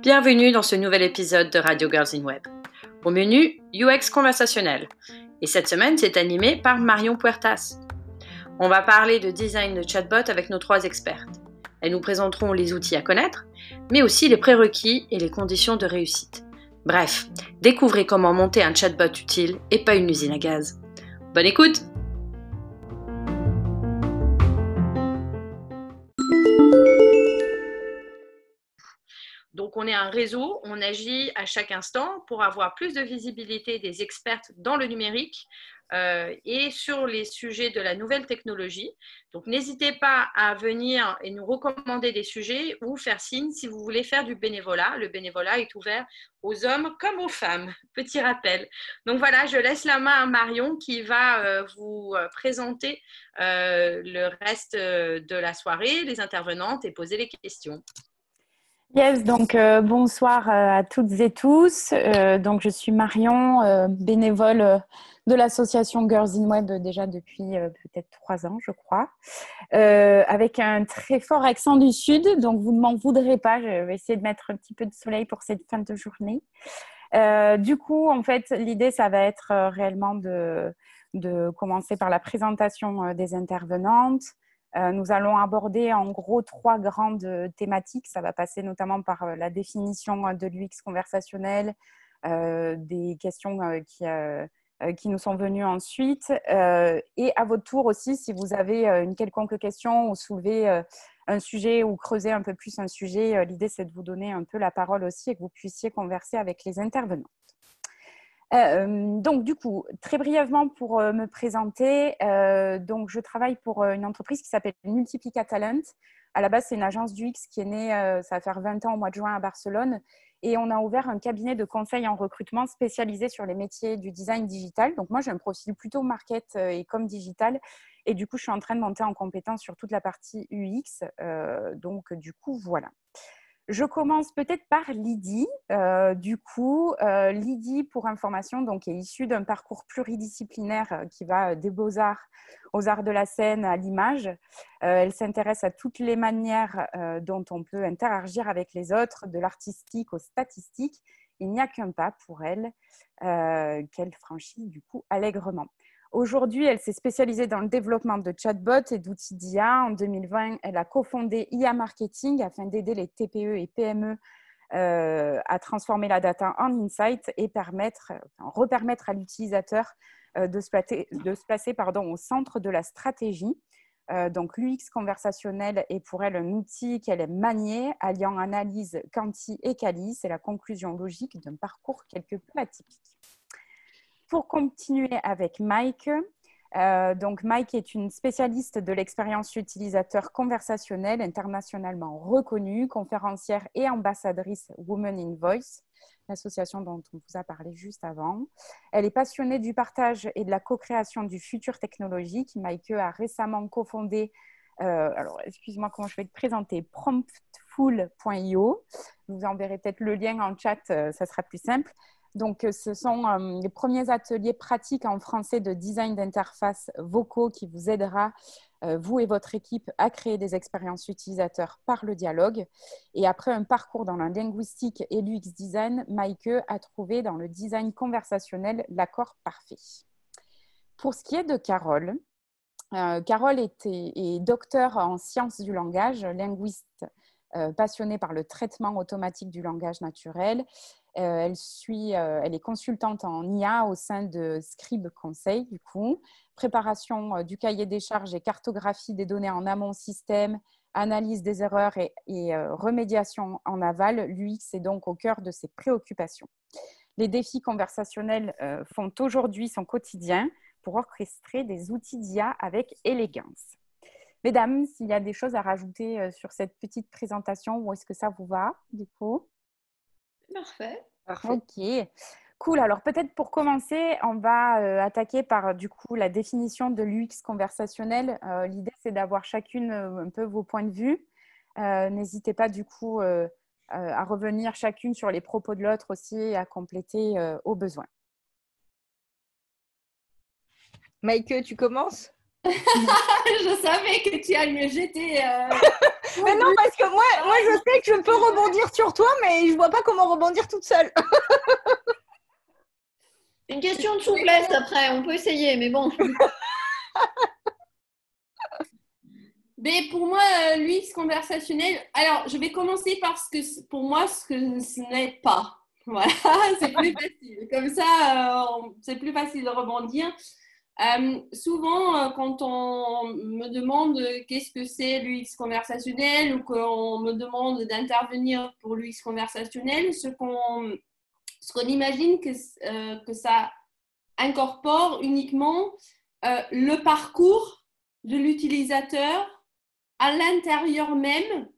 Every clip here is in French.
Bienvenue dans ce nouvel épisode de Radio Girls in Web. Au menu, UX conversationnel. Et cette semaine, c'est animé par Marion Puertas. On va parler de design de chatbot avec nos trois expertes. Elles nous présenteront les outils à connaître, mais aussi les prérequis et les conditions de réussite. Bref, découvrez comment monter un chatbot utile et pas une usine à gaz. Bonne écoute On est un réseau, on agit à chaque instant pour avoir plus de visibilité des expertes dans le numérique, euh, et sur les sujets de la nouvelle technologie. Donc, n'hésitez pas à venir et nous recommander des sujets ou faire signe si vous voulez faire du bénévolat. Le bénévolat est ouvert aux hommes comme aux femmes. Petit rappel. Donc voilà, je laisse la main à Marion qui va euh, vous euh, présenter le reste de la soirée, les intervenantes et poser les questions. Yes, donc bonsoir à toutes et tous. donc je suis Marion, bénévole de l'association Girls in Web déjà depuis euh, peut-être trois ans, je crois, euh, avec un très fort accent du Sud. Donc, vous ne m'en voudrez pas. Je vais essayer de mettre un petit peu de soleil pour cette fin de journée. Euh, du coup, en fait, l'idée, ça va être réellement de, de, commencer par la présentation des intervenantes. Nous allons aborder en gros trois grandes thématiques. Ça va passer notamment par la définition de l'UX conversationnel, des questions qui euh, nous sont venus ensuite. Euh, et à votre tour aussi, si vous avez euh, une quelconque question ou soulevez un sujet ou creuser un peu plus un sujet, l'idée c'est de vous donner un peu la parole aussi et que vous puissiez converser avec les intervenants. donc du coup, très brièvement pour me présenter, donc je travaille pour une entreprise qui s'appelle Multiplica Talent. À la base, c'est une agence du qui est née, ça va faire 20 ans au mois de juin à Barcelone et on a ouvert un cabinet de conseil en recrutement spécialisé sur les métiers du design digital. Donc moi, j'ai un profil plutôt market euh, et comme digital. Et du coup, je suis en train de monter en compétence sur toute la partie UX. Euh, donc du coup, voilà. Je commence peut-être par Lydie. Euh, du coup, euh, Lydie, pour information, donc, est issue d'un parcours pluridisciplinaire euh, qui va des beaux-arts aux arts de la scène, à l'image. elle s'intéresse à toutes les manières dont on peut interagir avec les autres, de l'artistique au statistique. Il n'y a qu'un pas pour elle qu'elle franchit du coup allègrement. Aujourd'hui, elle s'est spécialisée dans le développement de chatbots et d'outils d'IA. En 2020, elle a cofondé IA Marketing afin d'aider les TPE et PME euh, à transformer la data en insight et permettre, repermettre à l'utilisateur euh, de se placer, au centre de la stratégie. Euh, donc, l'UX conversationnel est pour elle un outil qu'elle aime manier, alliant analyse quanti et quali. C'est la conclusion logique d'un parcours quelque peu atypique. Pour continuer avec Mike, euh, donc Mike est une spécialiste de l'expérience utilisateur conversationnelle internationalement reconnue, conférencière et ambassadrice Women in Voice, l'association dont on vous a parlé juste avant. Elle est passionnée du partage et de la co-création du futur technologique. Mike a récemment cofondé, euh, alors excuse-moi comment je vais te présenter, promptful.io. Vous enverrai peut-être le lien en chat, euh, ça sera plus simple. Donc, euh, ce sont euh, les premiers ateliers pratiques en français de design d'interface vocaux qui vous aidera, euh, vous et votre équipe, à créer des expériences utilisateurs par le dialogue. Et après un parcours dans la linguistique et l'UX design, Maike a trouvé dans le design conversationnel l'accord parfait. Pour ce qui est de Carole, Carole est, est, docteur en sciences du langage, linguiste passionnée par le traitement automatique du langage naturel. Euh, elle, suit, euh, elle est consultante en IA au sein de Scribe Conseil, du coup. Préparation euh, du cahier des charges et cartographie des données en amont système, analyse des erreurs et, remédiation en aval. L'UX est donc au cœur de ses préoccupations. Les défis conversationnels font aujourd'hui son quotidien pour orchestrer des outils d'IA avec élégance. Mesdames, s'il y a des choses à rajouter sur cette petite présentation, ou est-ce que ça vous va du coup? Parfait. Ok. Cool. Alors peut-être pour commencer, on va euh, attaquer par du coup la définition de l'UX conversationnel. Euh, l'idée c'est d'avoir chacune euh, un peu vos points de vue. N'hésitez pas du coup à revenir chacune sur les propos de l'autre aussi et à compléter au besoin. Maïke, tu commences? Je savais que tu allais me jeter. Mais non, parce que moi, moi, je sais que je peux rebondir sur toi, mais je vois pas comment rebondir toute seule. Une question de souplesse après, on peut essayer, mais bon. Mais pour moi, euh, l'UX conversationnel, alors je vais commencer par ce que pour moi ce que ce n'est pas. Voilà, c'est plus facile. Comme ça, euh, c'est plus facile de rebondir. Euh, souvent, euh, quand on me demande qu'est-ce que c'est l'UX conversationnel ou qu'on me demande d'intervenir pour l'UX conversationnel, ce qu'on imagine que, euh, que ça incorpore uniquement le parcours de l'utilisateur à l'intérieur même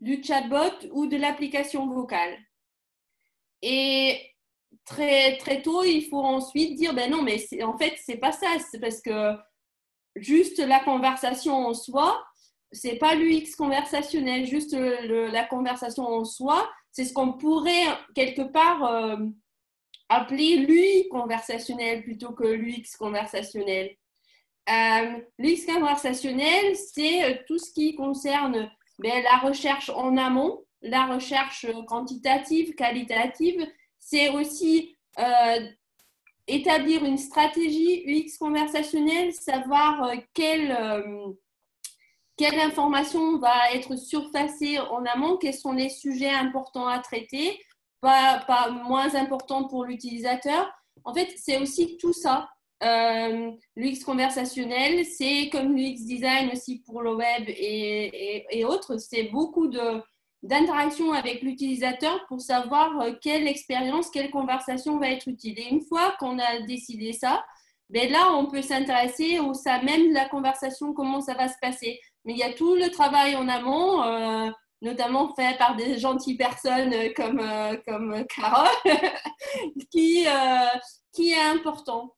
du chatbot ou de l'application vocale. Très, très tôt, il faut ensuite dire, ben non, mais en fait, c'est pas ça. C'est parce que juste la conversation en soi, c'est pas l'UX conversationnel, juste la conversation en soi, c'est ce qu'on pourrait quelque part euh, appeler l'UI conversationnel plutôt que l'UX conversationnel. Euh, L'UX conversationnel, c'est euh, tout ce qui concerne ben, la recherche en amont, la recherche quantitative, qualitative. C'est aussi euh, établir une stratégie UX conversationnelle, savoir euh, quelle, euh, quelle information va être surfacée en amont, quels sont les sujets importants à traiter, pas, moins importants pour l'utilisateur. En fait, c'est aussi tout ça. Euh, L'UX conversationnel, c'est comme l'UX design aussi pour le web et, et- et autres, c'est beaucoup de d'interaction avec l'utilisateur pour savoir euh, quelle expérience, quelle conversation va être utile. Et une fois qu'on a décidé ça, ben là, on peut s'intéresser au ça même de la conversation, comment ça va se passer. Mais il y a tout le travail en amont, euh, notamment fait par des gentilles personnes euh, comme, comme Carole, qui, qui est important.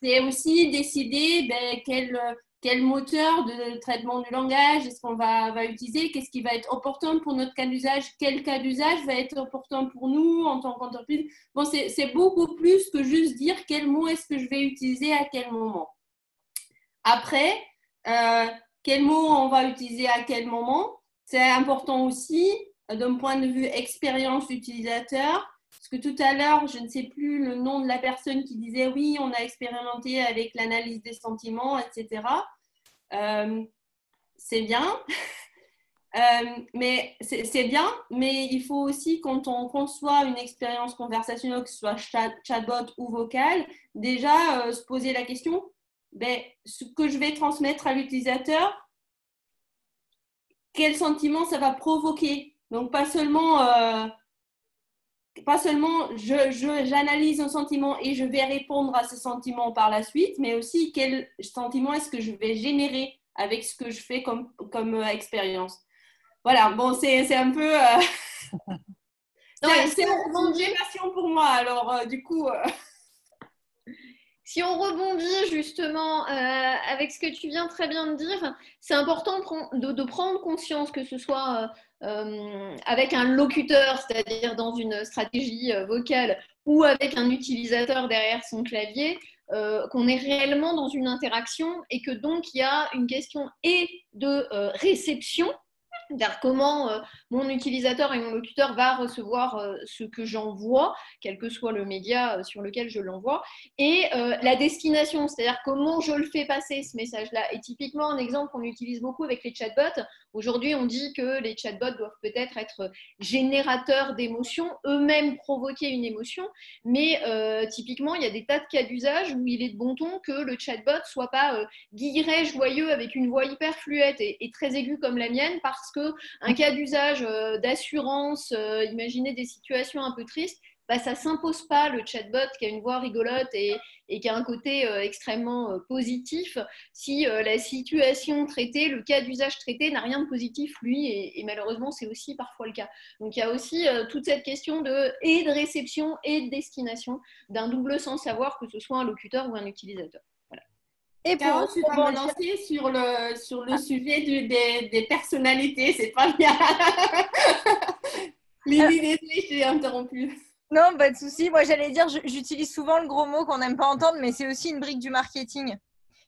C'est aussi décider ben, quel, quel moteur de traitement du langage est-ce qu'on va, utiliser, qu'est-ce qui va être opportun pour notre cas d'usage, quel cas d'usage va être opportun pour nous en tant qu'entreprise. Bon, c'est beaucoup plus que juste dire quel mot est-ce que je vais utiliser à quel moment. Après, euh, quel mot on va utiliser à quel moment, c'est important aussi d'un point de vue expérience utilisateur. Parce que tout à l'heure, je ne sais plus le nom de la personne qui disait oui, on a expérimenté avec l'analyse des sentiments, etc. Euh, c'est bien, Euh, mais c'est bien, mais il faut aussi, quand on conçoit une expérience conversationnelle, que ce soit chat, chatbot ou vocal, déjà euh, se poser la question ben, ce que je vais transmettre à l'utilisateur, quel sentiment ça va provoquer. Donc, pas seulement. Pas seulement je, je- j'analyse un sentiment et je vais répondre à ce sentiment par la suite, mais aussi quel sentiment est-ce que je vais générer avec ce que je fais comme, comme euh, expérience. Voilà, bon, c'est, un peu... euh, c'est, une passion pour moi, alors euh, du coup... euh, Si on rebondit justement euh, avec ce que tu viens très bien de dire, c'est important de prendre conscience que ce soit euh, avec un locuteur, c'est-à-dire dans une stratégie euh, vocale, ou avec un utilisateur derrière son clavier, euh, qu'on est réellement dans une interaction et que donc il y a une question et de réception, c'est-à-dire comment mon utilisateur et mon locuteur va recevoir ce que j'envoie, quel que soit le média sur lequel je l'envoie, et la destination, c'est-à-dire comment je le fais passer ce message-là. Et typiquement, un exemple qu'on utilise beaucoup avec les chatbots, aujourd'hui on dit que les chatbots doivent peut-être être générateurs d'émotions, eux-mêmes provoquer une émotion, mais euh, typiquement, il y a des tas de cas d'usage où il est de bon ton que le chatbot soit pas euh, guilleret, joyeux, avec une voix hyper fluette et, très aiguë comme la mienne, parce que un cas d'usage euh, d'assurance, euh, imaginez des situations un peu tristes, bah, ça s'impose pas le chatbot qui a une voix rigolote et, et qui a un côté euh, extrêmement euh, positif si euh, la situation traitée, le cas d'usage traité n'a rien de positif lui et, et malheureusement c'est aussi parfois le cas. Donc il y a aussi euh, toute cette question de et de réception et de destination d'un double sens savoir que ce soit un locuteur ou un utilisateur. Et pour Carole, tu vas lancer sur le, sur le sujet du- des, des personnalités, c'est pas bien. Lily, désolée, je t'ai interrompu. Non, pas de souci. Moi, j'allais dire, j'utilise souvent le gros mot qu'on n'aime pas entendre, mais c'est aussi une brique du marketing.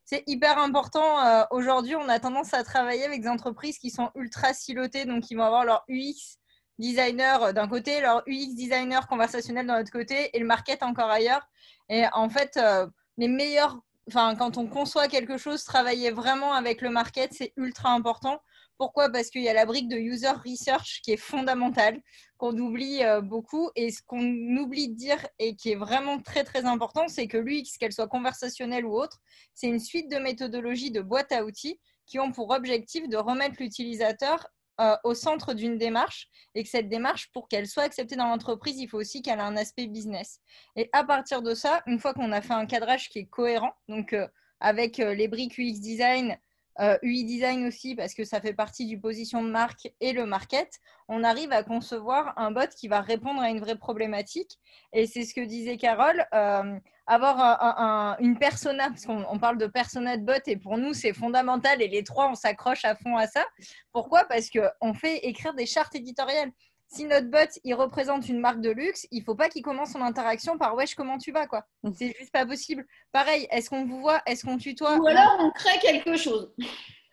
c'est hyper important. Euh, aujourd'hui, on a tendance à travailler avec des entreprises qui sont ultra silotées, donc ils vont avoir leur UX designer euh, d'un côté, leur UX designer conversationnel d'un autre côté, et le market encore ailleurs. Et en fait, euh, les meilleurs, enfin, quand on conçoit quelque chose, travailler vraiment avec le market, c'est ultra important. Pourquoi? Parce qu'il y a la brique de user research qui est fondamentale, qu'on oublie euh, beaucoup. Et ce qu'on oublie de dire et qui est vraiment très très important, c'est que l'UX, qu'elle soit conversationnelle ou autre, c'est une suite de méthodologies de boîte à outils qui ont pour objectif de remettre l'utilisateur euh, au centre d'une démarche et que cette démarche, pour qu'elle soit acceptée dans l'entreprise, il faut aussi qu'elle ait un aspect business. Et à partir de ça, une fois qu'on a fait un cadrage qui est cohérent, donc euh, avec les briques UX design, UI euh, design aussi, parce que ça fait partie du position de marque et le market, on arrive à concevoir un bot qui va répondre à une vraie problématique. Et c'est ce que disait Carole, euh, avoir une persona, parce qu'on parle de persona de bot, et pour nous, c'est fondamental, et les trois, on s'accroche à fond à ça. Pourquoi? Parce qu'on fait écrire des chartes éditoriales si notre bot il représente une marque de luxe, il faut pas qu'il commence son interaction par wesh comment tu vas quoi. Mm. C'est juste pas possible. Pareil, est-ce qu'on vous voit, est-ce qu'on tutoie? Ou alors on crée quelque chose.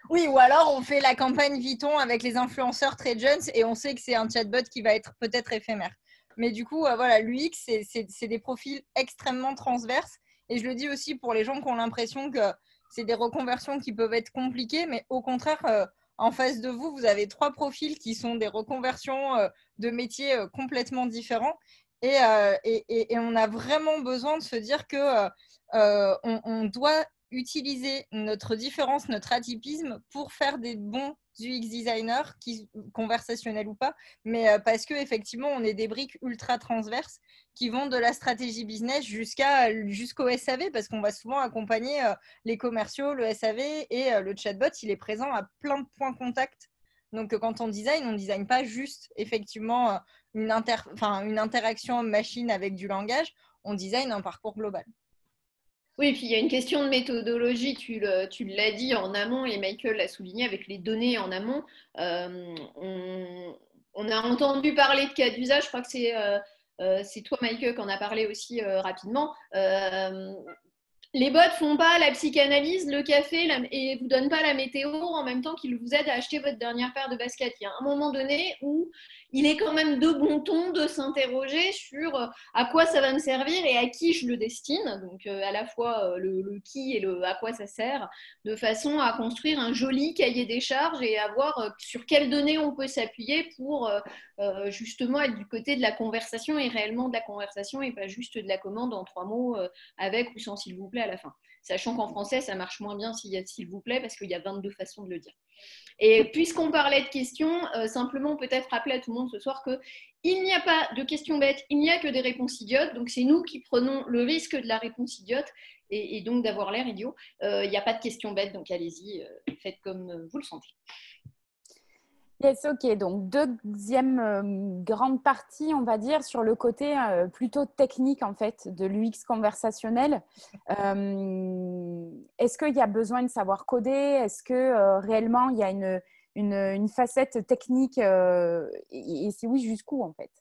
Oui, ou alors on fait la campagne Viton avec les influenceurs très jeunes et on sait que c'est un chatbot qui va être peut-être éphémère. Mais du coup, euh, voilà, l'UX, c'est des profils extrêmement transverses. Et je le dis aussi pour les gens qui ont l'impression que c'est des reconversions qui peuvent être compliquées, mais au contraire, euh, en face de vous, vous avez trois profils qui sont des reconversions euh, de métiers euh, complètement différents. Euh, et, on a vraiment besoin de se dire que on, doit utiliser notre différence, notre atypisme pour faire des bons UX designers, conversationnels ou pas, mais parce que effectivement, on est des briques ultra transverses qui vont de la stratégie business jusqu'à jusqu'au SAV, parce qu'on va souvent accompagner les commerciaux, le SAV et le chatbot, il est présent à plein de points contact. Donc quand on design, on ne design pas juste effectivement une, inter une interaction machine avec du langage, on design un parcours global. Oui, puis il y a une question de méthodologie, tu l'as dit en amont et Michael l'a souligné avec les données en amont. on, a entendu parler de cas d'usage, je crois que c'est euh, c'est toi, Michael, qui en a parlé aussi euh, rapidement. Euh, les bots font pas la psychanalyse, le café et vous donnent pas la météo en même temps qu'ils vous aident à acheter votre dernière paire de baskets. Il y a un moment donné où il est quand même de bon ton de s'interroger sur euh, à quoi ça va me servir et à qui je le destine. Donc euh, à la fois euh, le, qui et le à quoi ça sert, de façon à construire un joli cahier des charges et à voir sur quelles données on peut s'appuyer pour justement être du côté de la conversation et réellement de la conversation et pas juste de la commande en trois mots avec ou sans s'il vous plaît à la fin. Sachant qu'en français, ça marche moins bien s'il y a s'il vous plaît parce qu'il y a 22 façons de le dire. Et puisqu'on parlait de questions, euh, simplement peut-être rappeler à tout le monde ce soir que il n'y a pas de questions bêtes, il n'y a que des réponses idiotes. Donc c'est nous qui prenons le risque de la réponse idiote et, donc d'avoir l'air idiot. Euh, il n'y a pas de questions bêtes, donc allez-y, euh, faites comme vous le sentez. Yes, ok. Donc, deuxième euh, grande partie, on va dire, sur le côté euh, plutôt technique, en fait, de l'UX conversationnel. Euh, est-ce qu'il y a besoin de savoir coder? Est-ce que réellement, il y a une, une, facette technique Et, si oui, jusqu'où, en fait?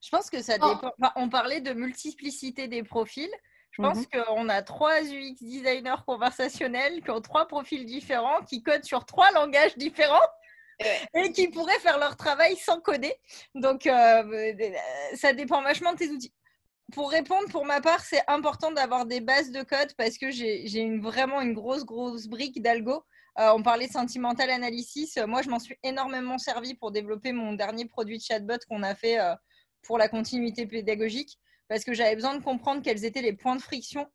Je pense que ça oh. dépend. on parlait de multiplicité des profils. Je pense mhm. qu'on a trois UX designers conversationnels qui ont trois profils différents, qui codent sur trois langages différents et qui pourraient faire leur travail sans coder. Donc, euh, euh, ça dépend vachement de tes outils. Pour répondre, pour ma part, c'est important d'avoir des bases de code parce que j'ai vraiment une grosse, grosse brique d'algo. Euh, on parlait sentimental analysis. Moi, je m'en suis énormément servi pour développer mon dernier produit de chatbot qu'on a fait pour la continuité pédagogique parce que j'avais besoin de comprendre quels étaient les points de friction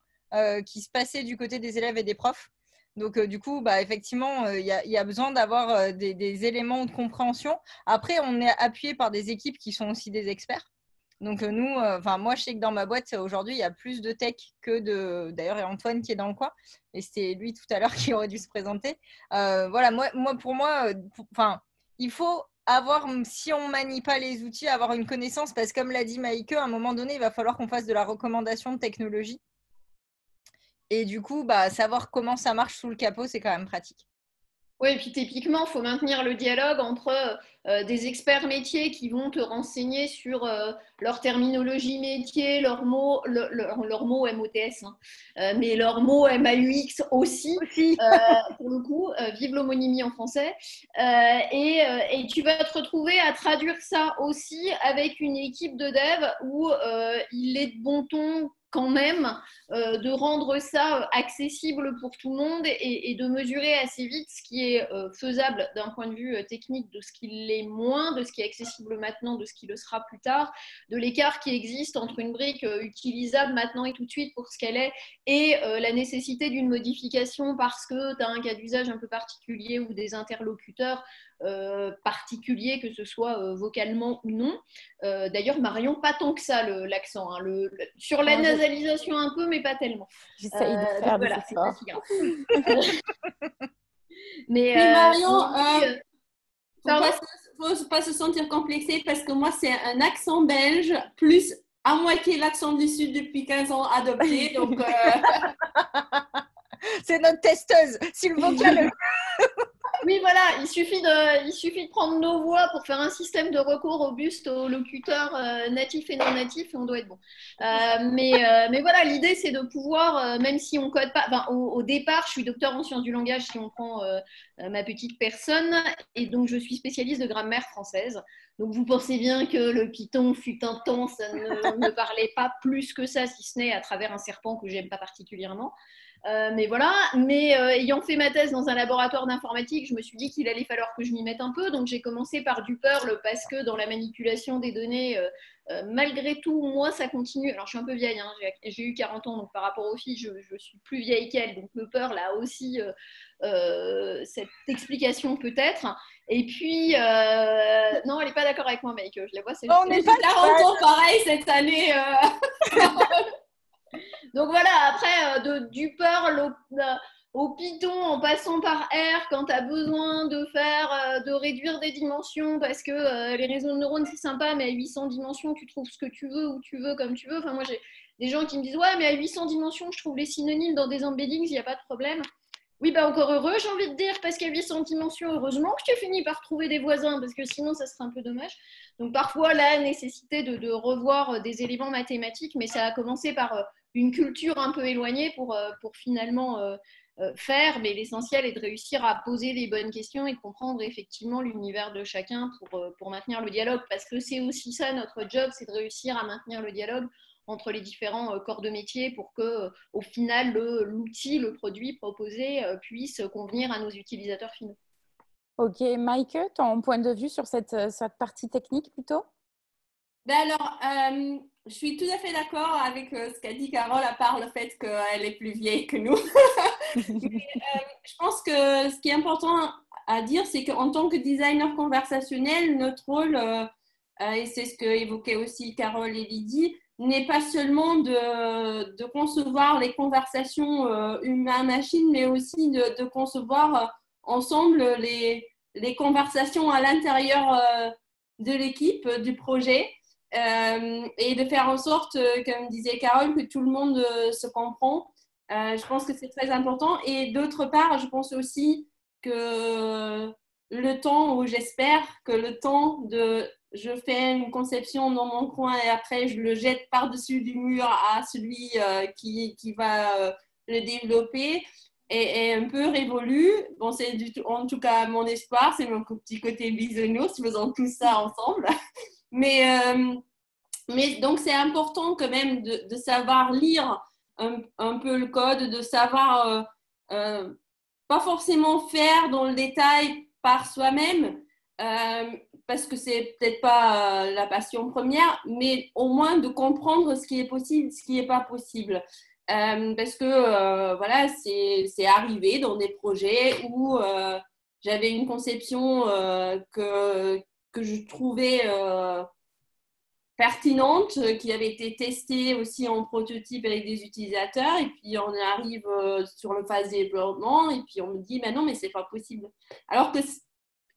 qui se passaient du côté des élèves et des profs. Donc, euh, du coup, bah, effectivement, il euh, y, a besoin d'avoir euh, des, éléments de compréhension. Après, on est appuyé par des équipes qui sont aussi des experts. Donc, nous, enfin, moi, je sais que dans ma boîte, aujourd'hui, il y a plus de tech que de. D'ailleurs, il y a Antoine qui est dans le coin. Et c'était lui tout à l'heure qui aurait dû se présenter. voilà, moi, pour moi, il faut avoir, si on manie pas les outils, avoir une connaissance, parce que comme l'a dit Maïke, à un moment donné, il va falloir qu'on fasse de la recommandation de technologie. Et du coup, bah, savoir comment ça marche sous le capot, c'est quand même pratique. Oui, et puis typiquement, il faut maintenir le dialogue entre euh, des experts métiers qui vont te renseigner sur euh, leur terminologie métier, leurs mots, leurs mots MOTS, hein. euh, mais leurs mots MAUX aussi, pour le coup, vive l'homonymie en français. Et, et, tu vas te retrouver à traduire ça aussi avec une équipe de dev où il est de bon ton quand même euh, de rendre ça euh, accessible pour tout le monde et, de mesurer assez vite ce qui est euh, faisable d'un point de vue technique, de ce qui l'est moins, de ce qui est accessible maintenant, de ce qui le sera plus tard, de l'écart qui existe entre une brique utilisable maintenant et tout de suite pour ce qu'elle est et la nécessité d'une modification parce que tu as un cas d'usage un peu particulier ou des interlocuteurs euh, particulier, que ce soit euh, vocalement ou non. Euh, d'ailleurs, Marion, pas tant que ça l'accent. Hein. Le, sur la nasalisation un peu, mais pas tellement. J'essaye de faire voilà, mais, Marion, il ne faut pas se sentir complexé parce que moi, c'est un accent belge plus à moitié l'accent du Sud depuis 15 ans adopté. Donc, c'est notre testeuse. Si le vocal oui, voilà, il suffit, de, prendre nos voix pour faire un système de recours robuste aux locuteurs euh, natifs et non natifs et on doit être bon. Euh, mais, euh, mais voilà, l'idée c'est de pouvoir, même si on code pas, au, départ, je suis docteur en sciences du langage si on prend ma petite personne et donc je suis spécialiste de grammaire française. Donc vous pensez bien que le Python fut un temps, ça ne me parlait pas plus que ça, si ce n'est à travers un serpent que j'aime pas particulièrement. Euh, mais voilà, mais euh, ayant fait ma thèse dans un laboratoire d'informatique, je me suis dit qu'il allait falloir que je m'y mette un peu. Donc j'ai commencé par du Perl parce que dans la manipulation des données, euh, malgré tout, moi ça continue. Alors je suis un peu vieille, hein, j'ai eu 40 ans, donc par rapport aux filles, je, suis plus vieille qu'elles. Donc le Perl a aussi cette explication peut-être. Et puis, non, elle n'est pas d'accord avec moi, mec. Je la vois, c'est On n'est pas 40 ans pareil cette année. Donc voilà, après, euh, de, du Perl euh, au, Python en passant par R quand tu as besoin de faire, euh, de réduire des dimensions parce que les réseaux de neurones c'est sympa, mais à 800 dimensions, tu trouves ce que tu veux, où tu veux, comme tu veux. Enfin, moi j'ai des gens qui me disent Ouais, mais à 800 dimensions, je trouve les synonymes dans des embeddings, il n'y a pas de problème. Oui, bah encore heureux, j'ai envie de dire, parce qu'à 800 dimensions, heureusement que tu finis par trouver des voisins, parce que sinon, ça serait un peu dommage. Donc parfois, la nécessité de revoir des éléments mathématiques, mais ça a commencé par une culture un peu éloignée pour, euh, pour finalement euh, euh, faire, mais l'essentiel est de réussir à poser les bonnes questions et de comprendre effectivement l'univers de chacun pour, pour maintenir le dialogue, parce que c'est aussi ça notre job, c'est de réussir à maintenir le dialogue entre les différents corps de métier pour que, au final, l'outil, le, produit proposé puisse convenir à nos utilisateurs finaux. Ok, Mike, ton point de vue sur cette, cette partie technique plutôt? Ben alors, je suis tout à fait d'accord avec euh, ce qu'a dit Carole, à part le fait qu'elle est plus vieille que nous. Euh, je pense que ce qui est important à dire, c'est qu'en tant que designer conversationnel, notre rôle, euh, et c'est ce que aussi Carole et Lydie, n'est pas seulement de, concevoir les conversations humain-machine, mais aussi de, concevoir ensemble les, conversations à l'intérieur de l'équipe, du projet. Euh, et de faire en sorte, euh, comme disait Carole, que tout le monde euh, se comprend. je pense que c'est très important. Et d'autre part, je pense aussi que le temps, ou j'espère que le temps de je fais une conception dans mon coin et après je le jette par-dessus du mur à celui qui, qui, va le développer est, un peu révolu. Bon, c'est en tout cas mon espoir, c'est mon petit côté bisounours, faisant tout ça ensemble. Mais, euh, mais donc, c'est important quand même de, savoir lire un, un, peu le code, de savoir euh, euh, pas forcément faire dans le détail par soi-même, parce que c'est peut-être pas la passion première, mais au moins de comprendre ce qui est possible, ce qui n'est pas possible. parce que voilà, c'est arrivé dans des projets où j'avais une conception que, que je trouvais euh, pertinente, euh, qui avait été testée aussi en prototype avec des utilisateurs, et puis on arrive euh, sur le phase développement, et puis on me dit, mais non, mais c'est pas possible. Alors que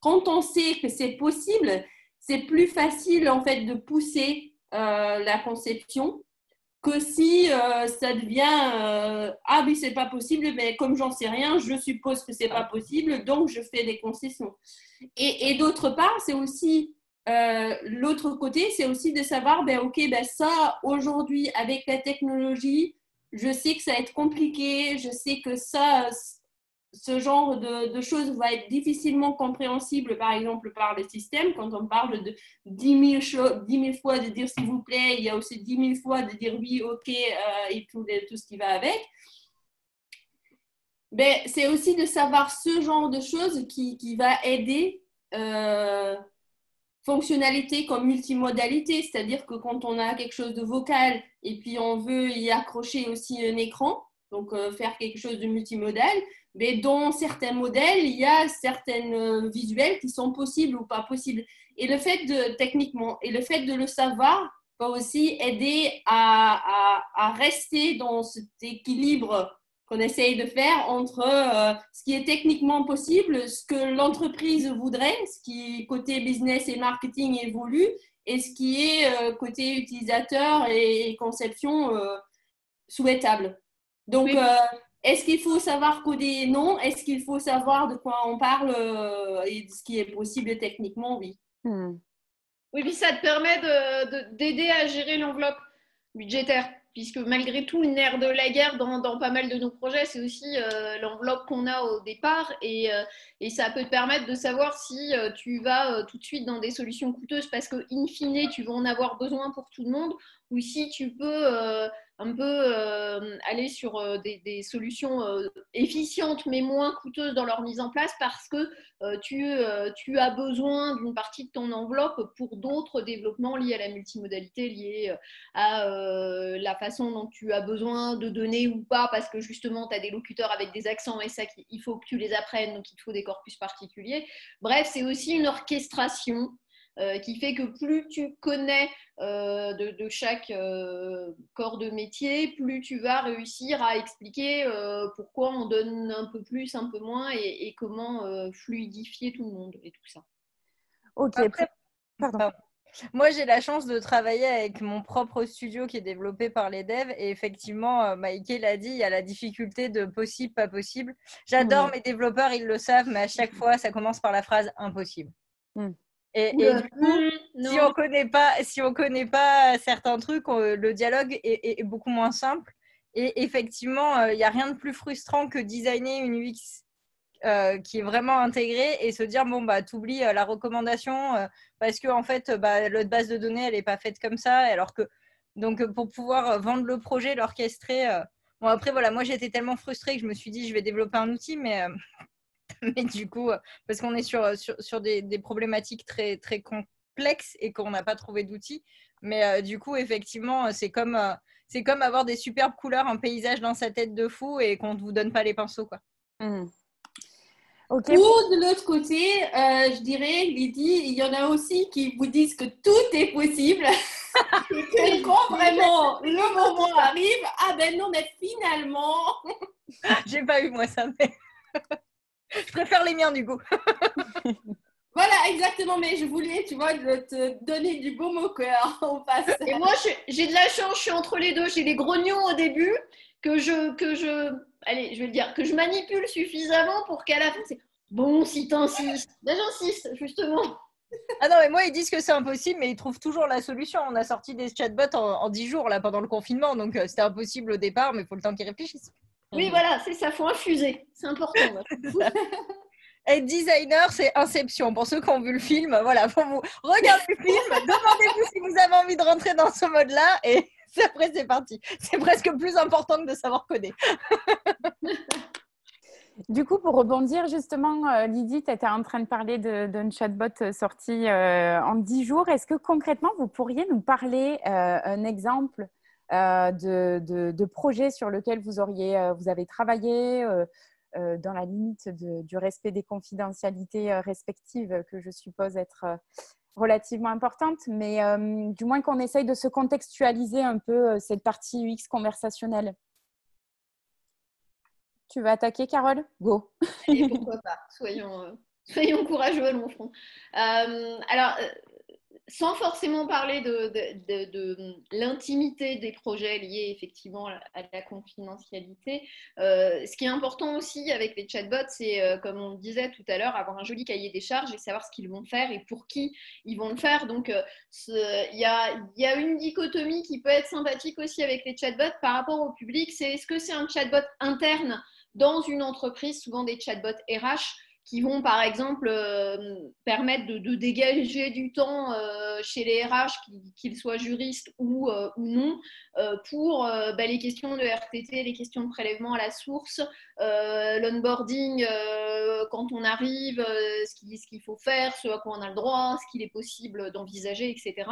quand on sait que c'est possible, c'est plus facile en fait de pousser la conception que si ça devient ah oui c'est pas possible mais comme j'en sais rien je suppose que c'est pas possible donc je fais des concessions. Et, et d'autre part c'est aussi l'autre côté c'est aussi de savoir ben ok ben ça aujourd'hui avec la technologie je sais que ça va être compliqué je sais que ça ce genre de, choses va être difficilement compréhensible, par exemple, par le système. Quand on parle de 10 000, fois de dire s'il vous plaît, il y a aussi 10 000 fois de dire oui, ok, euh, et tout, tout, ce qui va avec. Ben, c'est aussi de savoir ce genre de choses qui, qui va aider euh, fonctionnalité comme multimodalité, c'est-à-dire que quand on a quelque chose de vocal et puis on veut y accrocher aussi un écran, donc euh, faire quelque chose de multimodal, mais dans certains modèles, il y a certaines euh, visuels qui sont possibles ou pas possibles. Et le fait de, techniquement, et le fait de le savoir va aussi aider à, à, rester dans cet équilibre qu'on essaye de faire entre euh, ce qui est techniquement possible, ce que l'entreprise voudrait, ce qui côté business et marketing évolue, et ce qui est euh, côté utilisateur et conception souhaitable. Donc, est-ce qu'il faut savoir coder? Non. Est-ce qu'il faut savoir de quoi on parle euh, et de ce qui est possible techniquement? Oui. Hmm. Oui, puis ça te permet d'aider de, à gérer l'enveloppe budgétaire, puisque malgré tout, le nerf de la guerre dans, pas mal de nos projets, c'est aussi euh, l'enveloppe qu'on a au départ, et, euh, et, ça peut te permettre de savoir si tu vas tout de suite dans des solutions coûteuses, parce que in fine, tu vas en avoir besoin pour tout le monde, ou si tu peux un peu euh, aller sur euh, des, solutions euh, efficientes mais moins coûteuses dans leur mise en place parce que tu, as besoin d'une partie de ton enveloppe pour d'autres développements liés à la multimodalité, liés à la façon dont tu as besoin de donner ou pas parce que justement tu as des locuteurs avec des accents et ça il faut que tu les apprennes donc il te faut des corpus particuliers. Bref, c'est aussi une orchestration euh, qui fait que plus tu connais euh, de, chaque euh, corps de métier, plus tu vas réussir à expliquer pourquoi on donne un peu plus, un peu moins et, comment fluidifier tout le monde et tout ça. Ok, pardon. Moi, j'ai la chance de travailler avec mon propre studio qui est développé par les devs. Et effectivement, Maïké l'a dit, il y a la difficulté de possible, pas possible. J'adore mes développeurs, ils le savent, mais à chaque fois, ça commence par la phrase impossible. Hmm. Et, du coup, si on connaît pas, si on connaît pas certains trucs, le dialogue est, beaucoup moins simple. Et effectivement, euh, il n'y a rien de plus frustrant que designer une UX euh, qui est vraiment intégrée et se dire bon bah t'oublies euh, la recommandation parce que en fait bah, l'autre base de données elle n'est pas faite comme ça. Alors que donc pour pouvoir vendre le projet, l'orchestrer. Bon après voilà, moi j'étais tellement frustrée que je me suis dit je vais développer un outil, mais mais du coup, euh, parce qu'on est sur, euh, sur, sur des, des, problématiques très, très complexes et qu'on n'a pas trouvé d'outils. Mais euh, du coup, effectivement, c'est comme, c'est comme avoir des superbes couleurs, un paysage dans sa tête de fou et qu'on ne vous donne pas les pinceaux. Quoi. Mmh. Ou de l'autre côté, je dirais, Lydie, il y en a aussi qui vous disent que tout est possible. et quand vraiment le moment arrive, ah ben non, mais finalement. J'ai pas eu moi ça, mais. Je préfère les miens du coup. voilà, exactement. Mais je voulais, tu vois, te donner du beau mot cœur au passage. Et moi, j'ai de la chance, je suis entre les deux. J'ai les grognons au début que je, que je, allez, je vais le dire, que je manipule suffisamment pour qu'à la fin, c'est bon, si t'insistes. Là, j'insiste, justement. Ah non, mais moi, ils disent que c'est impossible, mais ils trouvent toujours la solution. On a sorti des chatbots en, en 10 jours, là, pendant le confinement, donc euh, c'était impossible au départ, mais il faut le temps qu'ils réfléchissent. Oui, voilà, c'est ça, faut infuser. C'est important. Être designer, c'est Inception. Pour ceux qui ont vu le film, voilà, faut vous regarder le film, demandez-vous si vous avez envie de rentrer dans ce mode-là, et après, c'est parti. C'est presque plus important que de savoir coder. Du coup, pour rebondir, justement, euh, Lydie, tu étais en train de parler d'un chatbot euh, sorti euh, en 10 jours. Est-ce que concrètement, vous pourriez nous parler un exemple euh, de, projets sur lesquels vous, auriez, euh, vous avez travaillé euh, dans la limite du respect des confidentialités respectives que je suppose être relativement importante, mais du moins qu'on essaye de se contextualiser un peu cette partie UX conversationnelle. Tu vas attaquer, Carole? Go. pourquoi pas? Soyons, soyons courageux, mon front. alors, sans forcément parler de, l'intimité des projets liés effectivement à la confidentialité, euh, ce qui est important aussi avec les chatbots, c'est, euh, comme on disait tout à l'heure, avoir un joli cahier des charges et savoir ce qu'ils vont faire et pour qui ils vont le faire. Donc, euh, il y, a, y, a, une dichotomie qui peut être sympathique aussi avec les chatbots par rapport au public, c'est est-ce que c'est un chatbot interne dans une entreprise, souvent des chatbots RH qui vont par exemple euh, permettre de, dégager du temps euh, chez les RH, qu'ils soient juristes ou, euh, non, pour bah, les questions de RTT, les questions de prélèvement à la source, l'onboarding quand on arrive, ce qu'il faut faire, ce à quoi on a le droit, ce qu'il est possible d'envisager, etc.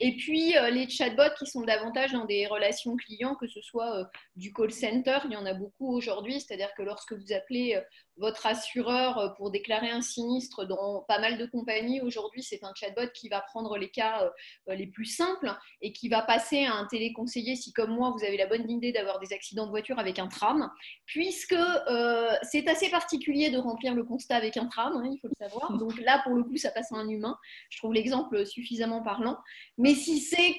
Et puis les chatbots qui sont davantage dans des relations clients, que ce soit du call center, il y en a beaucoup aujourd'hui, c'est-à-dire que lorsque vous appelez votre assureur euh, pour déclarer un sinistre dans pas mal de compagnies. Aujourd'hui, c'est un chatbot qui va prendre les cas euh, les plus simples et qui va passer à un téléconseiller si, comme moi, vous avez la bonne idée d'avoir des accidents de voiture avec un tram, puisque euh, c'est assez particulier de remplir le constat avec un tram, hein, il faut le savoir. Donc là, pour le coup, ça passe à un humain. Je trouve l'exemple suffisamment parlant. Mais si c'est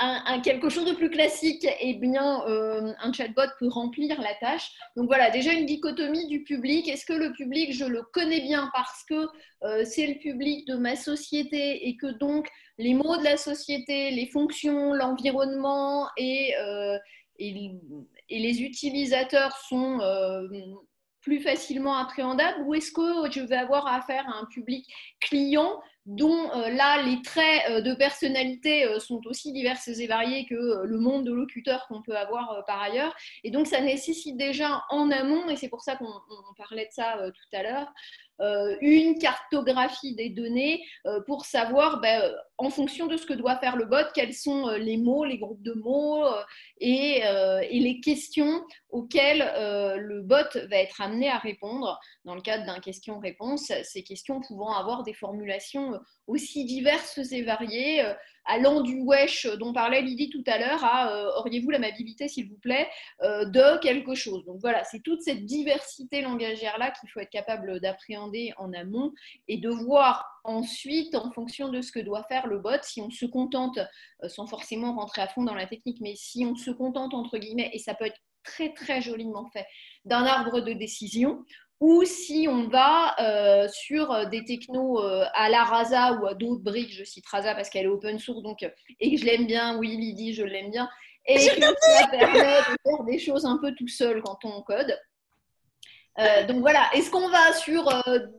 un, quelque chose de plus classique, eh bien, euh, un chatbot peut remplir la tâche. Donc voilà, déjà une dichotomie du public. Est-ce que le public, je le connais bien parce que euh, c'est le public de ma société et que donc les mots de la société, les fonctions, l'environnement et, euh, et, les utilisateurs sont plus facilement appréhendables? Ou est-ce que je vais avoir affaire à un public client dont euh, là les traits euh, de personnalité euh, sont aussi diverses et variés que le monde de locuteurs qu'on peut avoir par ailleurs. Et donc ça nécessite déjà en amont, et c'est pour ça qu'on parlait de ça tout à l'heure, une cartographie des données euh, pour savoir, ben, en fonction de ce que doit faire le bot, quels sont euh, les mots, les groupes de mots et, les questions auxquelles le bot va être amené à répondre dans le cadre d'un question-réponse, ces questions pouvant avoir des formulations aussi diverses et variées allant du wesh dont parlait Lydie tout à l'heure à euh, auriez-vous l'amabilité, s'il vous plaît, euh, de quelque chose. Donc voilà, c'est toute cette diversité langagière-là qu'il faut être capable d'appréhender en amont et de voir ensuite, en fonction de ce que doit faire le bot, si on se contente, euh, sans forcément rentrer à fond dans la technique, mais si on se contente, entre guillemets, et ça peut être très très joliment fait, d'un arbre de décision, ou si on va euh, sur des technos euh, à la Rasa ou à d'autres briques, je cite Rasa parce qu'elle est open source donc, et que je l'aime bien, oui Lydie, je l'aime bien, et que ça permet de faire des choses un peu tout seul quand on code. Euh, donc voilà, est-ce qu'on va sur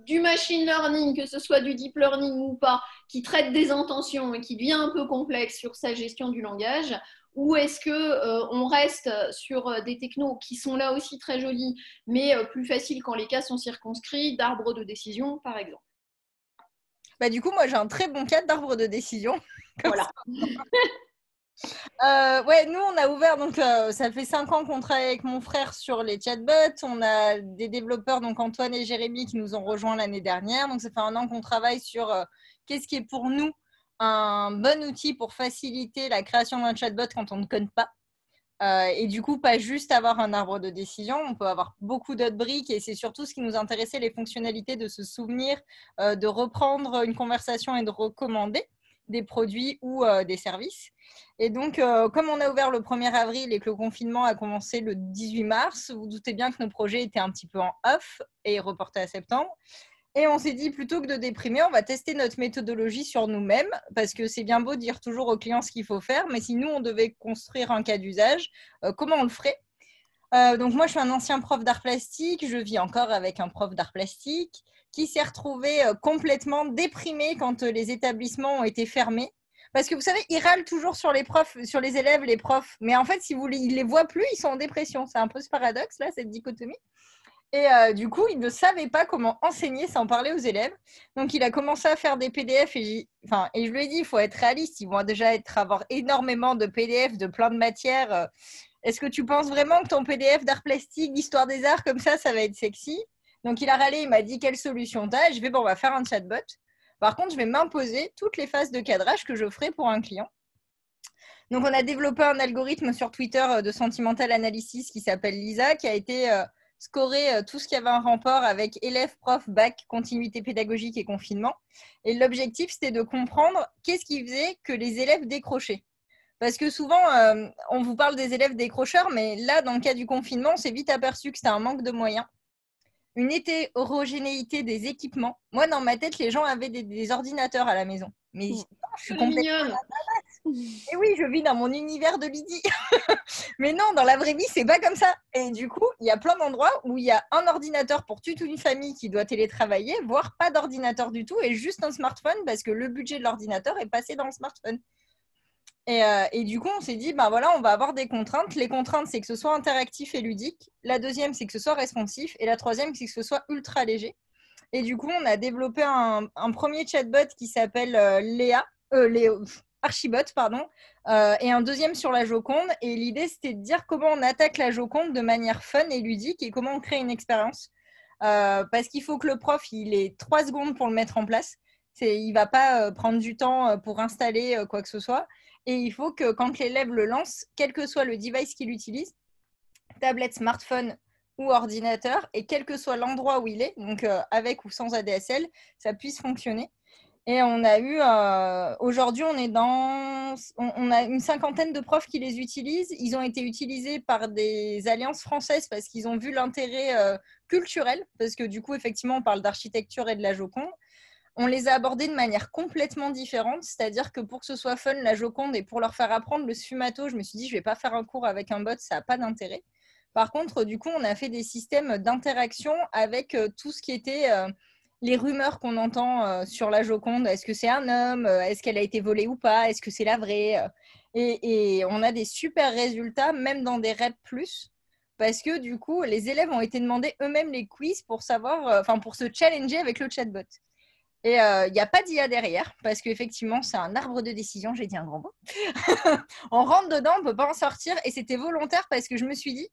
du machine learning, que ce soit du deep learning ou pas, qui traite des intentions et qui devient un peu complexe sur sa gestion du langage, ou est-ce que euh, on reste sur euh, des technos qui sont là aussi très jolis, mais euh, plus faciles quand les cas sont circonscrits, d'arbres de décision, par exemple? Bah, Du coup, moi, j'ai un très bon cas d'arbre de décision. Voilà. Ouais, nous, on a ouvert, donc ça fait cinq ans qu'on travaille avec mon frère sur les chatbots. On a des développeurs, donc Antoine et Jérémy, qui nous ont rejoints l'année dernière. Donc, ça fait un an qu'on travaille sur qu'est-ce qui est pour nous un bon outil pour faciliter la création d'un chatbot quand on ne code pas. Euh, et du coup, pas juste avoir un arbre de décision, on peut avoir beaucoup d'autres briques et c'est surtout ce qui nous intéressait, les fonctionnalités de se souvenir, euh, de reprendre une conversation et de recommander des produits ou euh, des services. Et donc, comme on a ouvert le 1er avril et que le confinement a commencé le 18 mars, vous, doutez bien que nos projets étaient un petit peu en off et reportés à septembre. Et on s'est dit, plutôt que de déprimer, on va tester notre méthodologie sur nous-mêmes, parce que c'est bien beau dire toujours aux clients ce qu'il faut faire, mais si nous, on devait construire un cas d'usage, euh, comment on le ferait? Euh, Donc moi, je suis un ancien prof d'art plastique, je vis encore avec un prof d'art plastique qui s'est retrouvé euh, complètement déprimé quand les établissements ont été fermés. Parce que vous savez, ils râlent toujours sur les profs, sur les élèves, les profs. Mais en fait, si vous les, les voient plus, ils sont en dépression. C'est un peu ce paradoxe là, cette dichotomie. Et euh, du coup, il ne savait pas comment enseigner sans parler aux élèves. Donc, il a commencé à faire des PDF et, enfin, et je lui ai dit, il faut être réaliste. Ils vont déjà être, avoir énormément de PDF de plein de matières. Est-ce que tu penses vraiment que ton PDF d'art plastique, d'histoire des arts, comme ça, ça va être sexy? Donc, il a râlé, il m'a dit, quelle solution t'as? Je vais, bon, on va faire un chatbot. Par contre, je vais m'imposer toutes les phases de cadrage que je ferai pour un client. Donc, on a développé un algorithme sur Twitter euh, de sentimental analysis qui s'appelle Lisa, qui a été... Euh, scorer tout ce qui avait un rapport avec élèves, profs, bac, continuité pédagogique et confinement. Et l'objectif, c'était de comprendre qu'est-ce qui faisait que les élèves décrochaient. Parce que souvent, on vous parle des élèves décrocheurs, mais là, dans le cas du confinement, on s'est vite aperçu que c'était un manque de moyens une hétérogénéité des équipements. Moi, dans ma tête, les gens avaient des, ordinateurs à la maison. Mais mmh. je suis complètement Et oui, je vis dans mon univers de Lydie. Mais non, dans la vraie vie, c'est pas comme ça. Et du coup, il y a plein d'endroits où il y a un ordinateur pour toute une famille qui doit télétravailler, voire pas d'ordinateur du tout et juste un smartphone parce que le budget de l'ordinateur est passé dans le smartphone. Euh, et, du coup, on s'est dit, ben voilà, on va avoir des contraintes. Les contraintes, c'est que ce soit interactif et ludique. La deuxième, c'est que ce soit responsif. Et la troisième, c'est que ce soit ultra léger. Et du coup, on a développé un, premier chatbot qui s'appelle euh, Léa, euh, Archibot, pardon, euh, et un deuxième sur la Joconde. Et l'idée, c'était de dire comment on attaque la Joconde de manière fun et ludique et comment on crée une expérience. parce qu'il faut que le prof, il ait trois secondes pour le mettre en place. Il ne va pas prendre du temps pour installer quoi que ce soit. Et il faut que quand l'élève le lance, quel que soit le device qu'il utilise, tablette, smartphone ou ordinateur, et quel que soit l'endroit où il est, donc euh, avec ou sans ADSL, ça puisse fonctionner. Et on a eu, euh, aujourd'hui, on est dans, on, a une cinquantaine de profs qui les utilisent. Ils ont été utilisés par des alliances françaises parce qu'ils ont vu l'intérêt euh, culturel, parce que du coup, effectivement, on parle d'architecture et de la Joconde on les a abordés de manière complètement différente. C'est-à-dire que pour que ce soit fun, la Joconde, et pour leur faire apprendre le sfumato, je me suis dit, je ne vais pas faire un cours avec un bot, ça n'a pas d'intérêt. Par contre, du coup, on a fait des systèmes d'interaction avec euh, tout ce qui était euh, les rumeurs qu'on entend euh, sur la Joconde. Est-ce que c'est un homme? Est-ce qu'elle a été volée ou pas? Est-ce que c'est la vraie? Et, on a des super résultats, même dans des REP+, parce que du coup, les élèves ont été demandés eux-mêmes les quiz pour savoir, enfin, pour se challenger avec le chatbot. Et il euh, n'y a pas d'IA derrière, parce qu'effectivement, c'est un arbre de décision, j'ai dit un grand mot. on rentre dedans, on ne peut pas en sortir, et c'était volontaire parce que je me suis dit,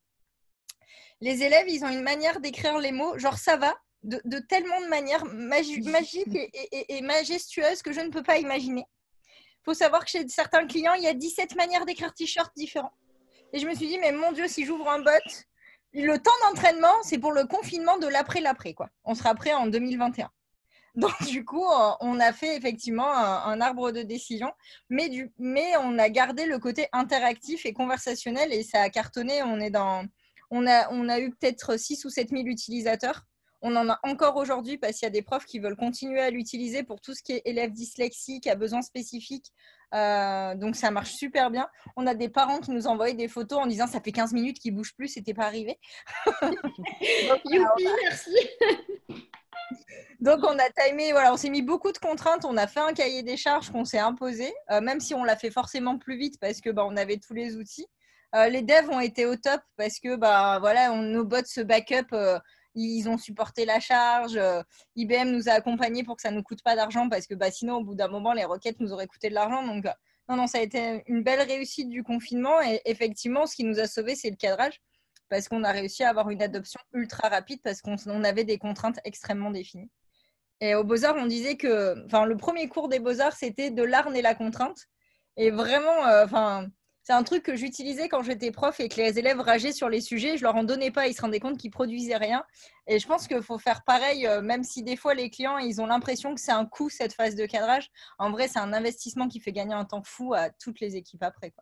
les élèves, ils ont une manière d'écrire les mots, genre ça va, de, tellement de manière magique et, et, majestueuse que je ne peux pas imaginer. Il faut savoir que chez certains clients, il y a 17 manières d'écrire t-shirt différents. Et je me suis dit, mais mon Dieu, si j'ouvre un bot, le temps d'entraînement, c'est pour le confinement de l'après-l'après. quoi. On sera prêt en 2021. Donc, du coup, euh, on a fait effectivement un, arbre de décision, mais, du, mais on a gardé le côté interactif et conversationnel et ça a cartonné. On, est dans, on, a, on a eu peut-être 6 ou 7 000 utilisateurs. On en a encore aujourd'hui parce qu'il y a des profs qui veulent continuer à l'utiliser pour tout ce qui est élèves dyslexiques à besoins spécifiques. Euh, donc ça marche super bien. On a des parents qui nous envoient des photos en disant ça fait 15 minutes qu'il ne bouge plus, c'était pas arrivé. Youpi, merci. Donc on a timé, voilà, on s'est mis beaucoup de contraintes, on a fait un cahier des charges qu'on s'est imposé, euh, même si on l'a fait forcément plus vite parce que bah, on avait tous les outils. Euh, les devs ont été au top parce que bah voilà, nos bots se backup, euh, ils ont supporté la charge. IBM nous a accompagnés pour que ça ne nous coûte pas d'argent parce que bah, sinon au bout d'un moment les requêtes nous auraient coûté de l'argent. Donc non non, ça a été une belle réussite du confinement et effectivement ce qui nous a sauvé c'est le cadrage parce qu'on a réussi à avoir une adoption ultra rapide parce qu'on avait des contraintes extrêmement définies. Et au Beaux-Arts, on disait que enfin, le premier cours des Beaux-Arts, c'était de l'art et la contrainte. Et vraiment, euh, enfin, c'est un truc que j'utilisais quand j'étais prof et que les élèves rageaient sur les sujets. Je leur en donnais pas, ils se rendaient compte qu'ils produisaient rien. Et je pense qu'il faut faire pareil, euh, même si des fois les clients, ils ont l'impression que c'est un coût cette phase de cadrage. En vrai, c'est un investissement qui fait gagner un temps fou à toutes les équipes après.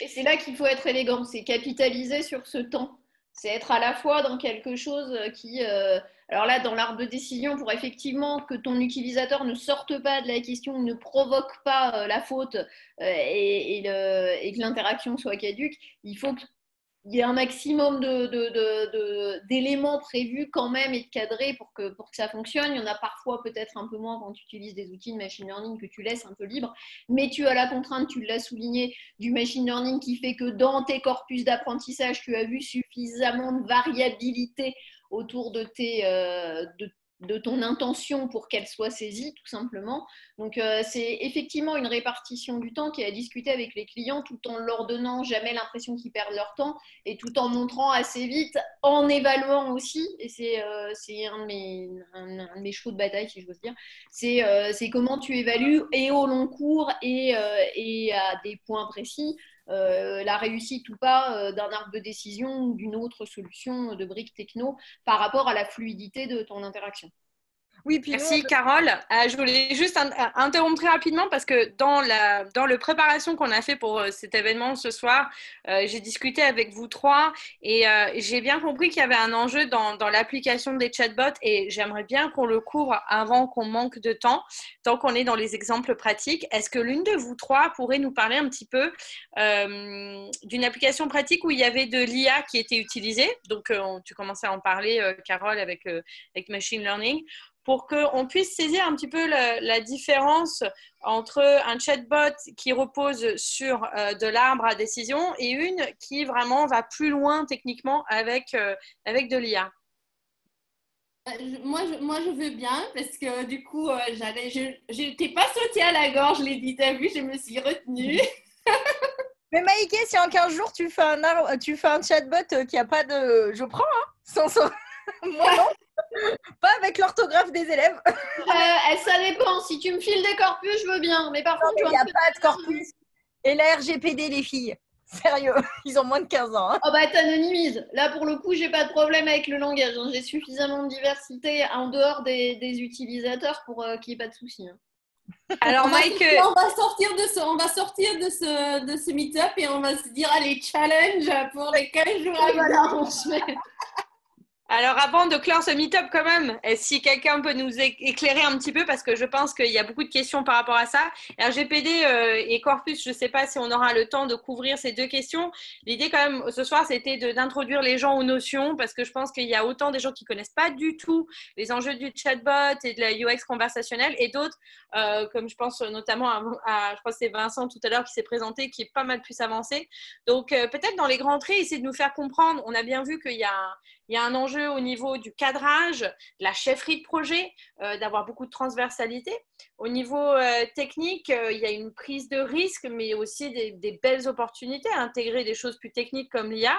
Et c'est là qu'il faut être élégant, c'est capitaliser sur ce temps. C'est être à la fois dans quelque chose qui, euh, alors là, dans l'arbre de décision, pour effectivement que ton utilisateur ne sorte pas de la question, ne provoque pas euh, la faute euh, et, que l'interaction soit caduque, il faut que il y a un maximum d'éléments prévus quand même et de cadrés pour que, ça fonctionne. Il y en a parfois peut-être un peu moins quand tu utilises des outils de machine learning que tu laisses un peu libre, mais tu as la contrainte, tu l'as souligné, du machine learning qui fait que dans tes corpus d'apprentissage, tu as vu suffisamment de variabilité autour de tes, euh, de ton intention pour qu'elle soit saisie, tout simplement. Donc, euh, c'est effectivement une répartition du temps qui est à discuter avec les clients tout en leur donnant jamais l'impression qu'ils perdent leur temps et tout en montrant assez vite, en évaluant aussi, et c'est euh, un, de mes, de mes chevaux de bataille, si je dire, euh, c'est comment tu évalues et au long cours et, et à des points précis. La réussite ou pas d'un arbre de décision ou d'une autre solution de briques techno par rapport à la fluidité de ton interaction. Oui, puis Merci Carole. Euh, je voulais juste interrompre très rapidement parce que dans la dans le préparation qu'on a fait pour euh, cet événement ce soir, euh, j'ai discuté avec vous trois et j'ai bien compris qu'il y avait un enjeu dans, dans l'application des chatbots et j'aimerais bien qu'on le couvre avant qu'on manque de temps, tant qu'on est dans les exemples pratiques. Est-ce que l'une de vous trois pourrait nous parler un petit peu d'une application pratique où il y avait de l'IA qui était utilisée? Donc, tu commençais à en parler, Carole, avec, avec Machine Learning pour qu'on puisse saisir un petit peu la, différence entre un chatbot qui repose sur euh, de l'arbre à décision et une qui vraiment va plus loin techniquement avec, euh, avec de l'IA. Euh, moi je, moi, je veux bien parce que du coup, j'allais, je n'étais pas sautée à la gorge, je l'ai dit, t'as vu, je me suis retenue. Mais Maïké, si en 15 jours tu fais un, arbre, tu fais un chatbot qui a pas de. Je prends, hein, sans, Moi non. Pas avec l'orthographe des élèves. euh, ça dépend. Si tu me files des corpus, je veux bien. Mais par contre, il n'y a pas de corpus. Et la RGPD, les filles. Sérieux, ils ont moins de 15 ans. Hein. Oh bah t'anonymises. Là pour le coup, j'ai pas de problème avec le langage. Hein. J'ai suffisamment de diversité en dehors des, utilisateurs pour euh, qu'il n'y ait pas de soucis. Hein. Alors Mike, on va sortir de ce, on va sortir de ce, de ce meet-up et on va se dire allez challenge pour les 15 jours. Voilà, on se met. Alors, avant de clore ce meet-up, quand même, si quelqu'un peut nous éclairer un petit peu, parce que je pense qu'il y a beaucoup de questions par rapport à ça. RGPD euh, et Corpus, je ne sais pas si on aura le temps de couvrir ces deux questions. L'idée, quand même, ce soir, c'était d'introduire les gens aux notions, parce que je pense qu'il y a autant des gens qui ne connaissent pas du tout les enjeux du chatbot et de la UX conversationnelle, et d'autres, euh, comme je pense notamment à, je crois que c'est Vincent tout à l'heure qui s'est présenté, qui est pas mal plus avancé. Donc, euh, peut-être dans les grands traits, essayer de nous faire comprendre. On a bien vu qu'il y y a un enjeu au niveau du cadrage, de la chefferie de projet, euh, d'avoir beaucoup de transversalité. Au niveau euh, technique, euh, il y a une prise de risque, mais aussi des, belles opportunités à intégrer des choses plus techniques comme l'IA.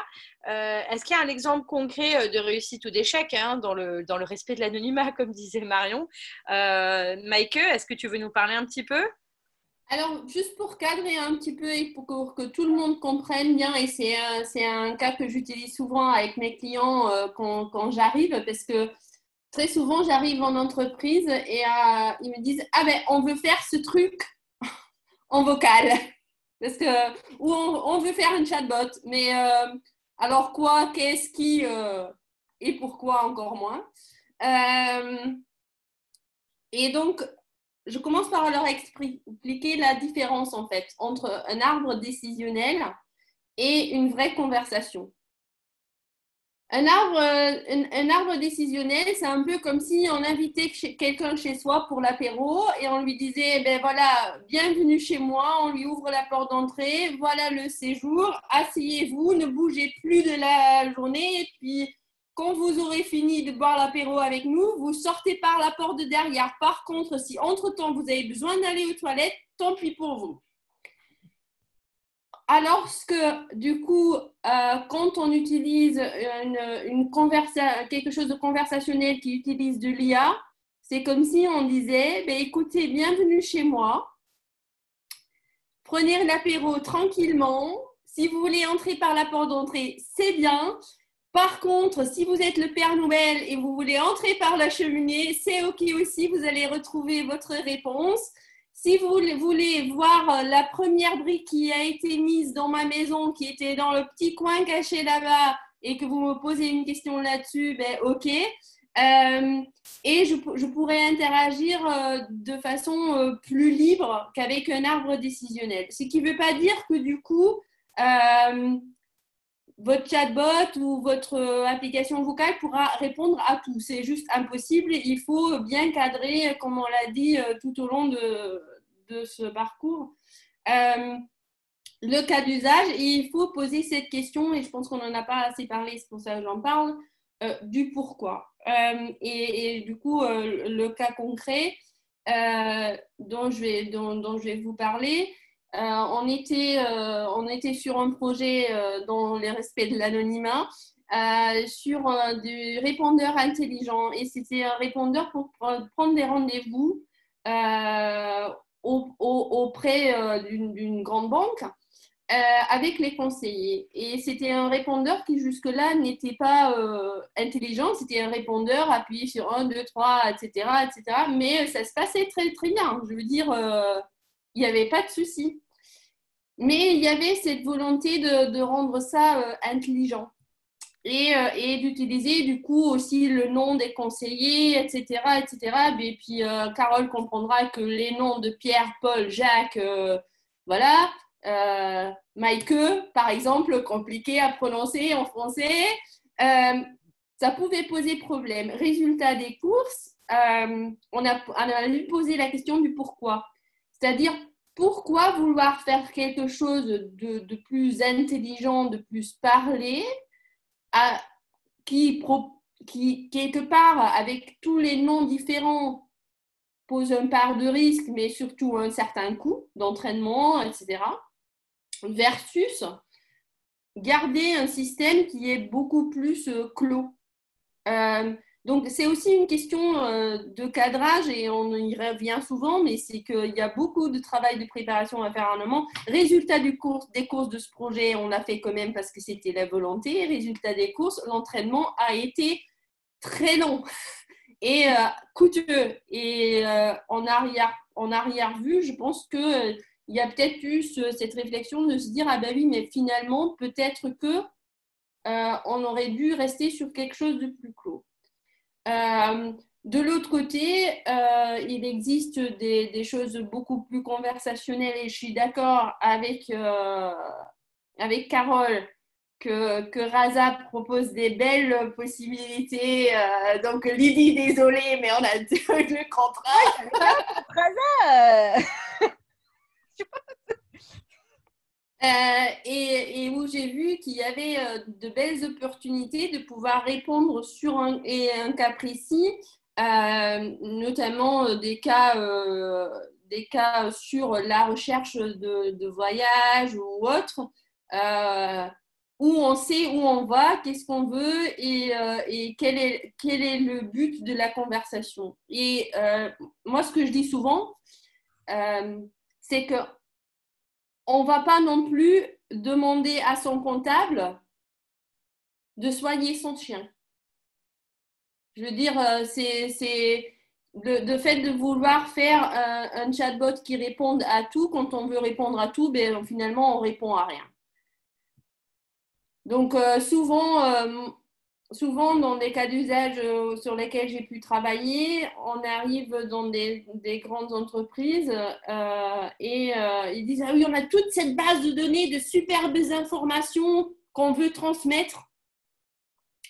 Est-ce qu'il y a un exemple concret de réussite ou d'échec hein, dans, le, dans le respect de l'anonymat, comme disait Marion? Maike, est-ce que tu veux nous parler un petit peu? Alors, juste pour cadrer un petit peu et pour que, tout le monde comprenne bien, et c'est un, cas que j'utilise souvent avec mes clients euh, quand, quand j'arrive, parce que très souvent, j'arrive en entreprise et euh, ils me disent Ah ben, on veut faire ce truc en vocal. Parce que, ou on, veut faire un chatbot, mais euh, alors quoi, qu'est-ce qui et pourquoi encore moins? et donc, je commence par leur expliquer la différence en fait entre un arbre décisionnel et une vraie conversation. Un arbre, un, arbre décisionnel, c'est un peu comme si on invitait quelqu'un chez soi pour l'apéro et on lui disait, ben voilà, bienvenue chez moi, on lui ouvre la porte d'entrée, voilà le séjour, asseyez-vous, ne bougez plus de la journée. Et puis quand vous aurez fini de boire l'apéro avec nous, vous sortez par la porte de derrière. Par contre, si entre-temps vous avez besoin d'aller aux toilettes, tant pis pour vous. Alors que du coup, euh, quand on utilise une, quelque chose de conversationnel qui utilise de l'IA, c'est comme si on disait, ben, écoutez, bienvenue chez moi. Prenez l'apéro tranquillement. Si vous voulez entrer par la porte d'entrée, c'est bien. Par contre, si vous êtes le Père Noël et vous voulez entrer par la cheminée, c'est OK aussi, vous allez retrouver votre réponse. Si vous voulez voir la première brique qui a été mise dans ma maison, qui était dans le petit coin caché là-bas, et que vous me posez une question là-dessus, ben OK. Euh, et je, pourrais interagir euh, de façon euh, plus libre qu'avec un arbre décisionnel. Ce qui ne veut pas dire que du coup, votre chatbot ou votre euh, application vocale pourra répondre à tout. C'est juste impossible. Il faut bien cadrer, comme on l'a dit euh, tout au long de, de ce parcours, euh, le cas d'usage. il faut poser cette question, et je pense qu'on n'en a pas assez parlé, c'est pour ça que j'en parle, du pourquoi. Et, du coup, le cas concret dont, je vais, dont, dont je vais vous parler, on, était, euh, on était sur un projet euh, dans le respect de l'anonymat, sur des répondeurs intelligents. Et c'était un répondeur pour prendre des rendez-vous auprès d'une grande banque. avec les conseillers. Et c'était un répondeur qui jusque-là n'était pas intelligent. C'était un répondeur appuyé sur 1, 2, 3, etc., etc. Mais ça se passait très, très bien. Je veux dire, il n'y avait pas de souci. Mais il y avait cette volonté de, rendre ça intelligent et, euh, et d'utiliser du coup aussi le nom des conseillers, etc. etc. Et puis euh, Carole comprendra que les noms de Pierre, Paul, Jacques, euh, voilà, Mike, par exemple, compliqué à prononcer en français, ça pouvait poser problème. Résultat des courses, on, a, on a posé la question du pourquoi. C'est-à-dire, pourquoi vouloir faire quelque chose de, plus intelligent, de plus parlé qui, qui, quelque part, avec tous les noms différents, pose un part de risque, mais surtout un certain coût d'entraînement, etc. Versus garder un système qui est beaucoup plus euh, clos. Euh, donc, c'est aussi une question euh, de cadrage et on y revient souvent, mais c'est qu'il y a beaucoup de travail de préparation à faire en amont. Résultat du cours, des courses de ce projet, on l'a fait quand même parce que c'était la volonté. Résultat des courses, l'entraînement a été très long et euh, coûteux. Et euh, en, arrière, en arrière-vue, je pense qu'il il y a peut-être eu cette réflexion de se dire, ah ben oui, mais finalement, peut-être que on aurait dû rester sur quelque chose de plus clos. Euh, de l'autre côté, euh, il existe des, choses beaucoup plus conversationnelles et je suis d'accord avec, euh, avec Carole que, que Raza propose des belles possibilités. donc Lydie, désolée, mais on a deux, deux contrats. Raza Euh, et, où j'ai vu qu'il y avait euh, de belles opportunités de pouvoir répondre sur un, et un cas précis, euh, notamment des cas, des cas sur la recherche de, voyage ou autre, où on sait où on va, qu'est-ce qu'on veut et, et, quel, est, quel est le but de la conversation. Et moi, ce que je dis souvent, c'est que on ne va pas non plus demander à son comptable de soigner son chien. Je veux dire, euh, c'est le, fait de vouloir faire un, chatbot qui réponde à tout, quand on veut répondre à tout, ben, finalement, on répond à rien. Donc, euh, souvent, euh, souvent, dans des cas d'usage euh, sur lesquels j'ai pu travailler, on arrive dans des, grandes entreprises euh, et euh, ils disent Ah oui, on a toute cette base de données de superbes informations qu'on veut transmettre,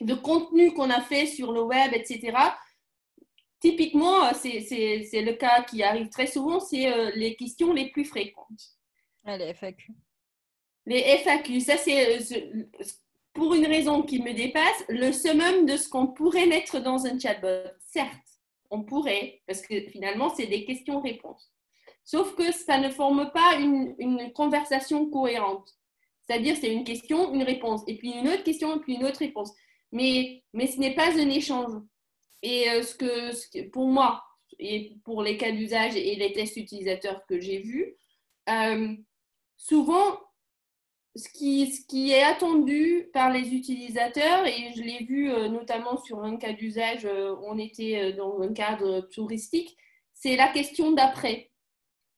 de contenu qu'on a fait sur le web, etc. Typiquement, c'est le cas qui arrive très souvent, c'est les questions les plus fréquentes. les FAQ. Les FAQ, ça c'est pour une raison qui me dépasse, le summum de ce qu'on pourrait mettre dans un chatbot. Certes, on pourrait, parce que finalement, c'est des questions-réponses. Sauf que ça ne forme pas une, conversation cohérente. C'est-à-dire, c'est une question, une réponse, et puis une autre question, et puis une autre réponse. Mais, mais ce n'est pas un échange. Et euh, ce, que, pour moi, et pour les cas d'usage et les tests utilisateurs que j'ai vus, euh, souvent, ce qui, est attendu par les utilisateurs, et je l'ai vu euh, notamment sur un cas d'usage, euh, on était euh, dans un cadre touristique, c'est la question d'après.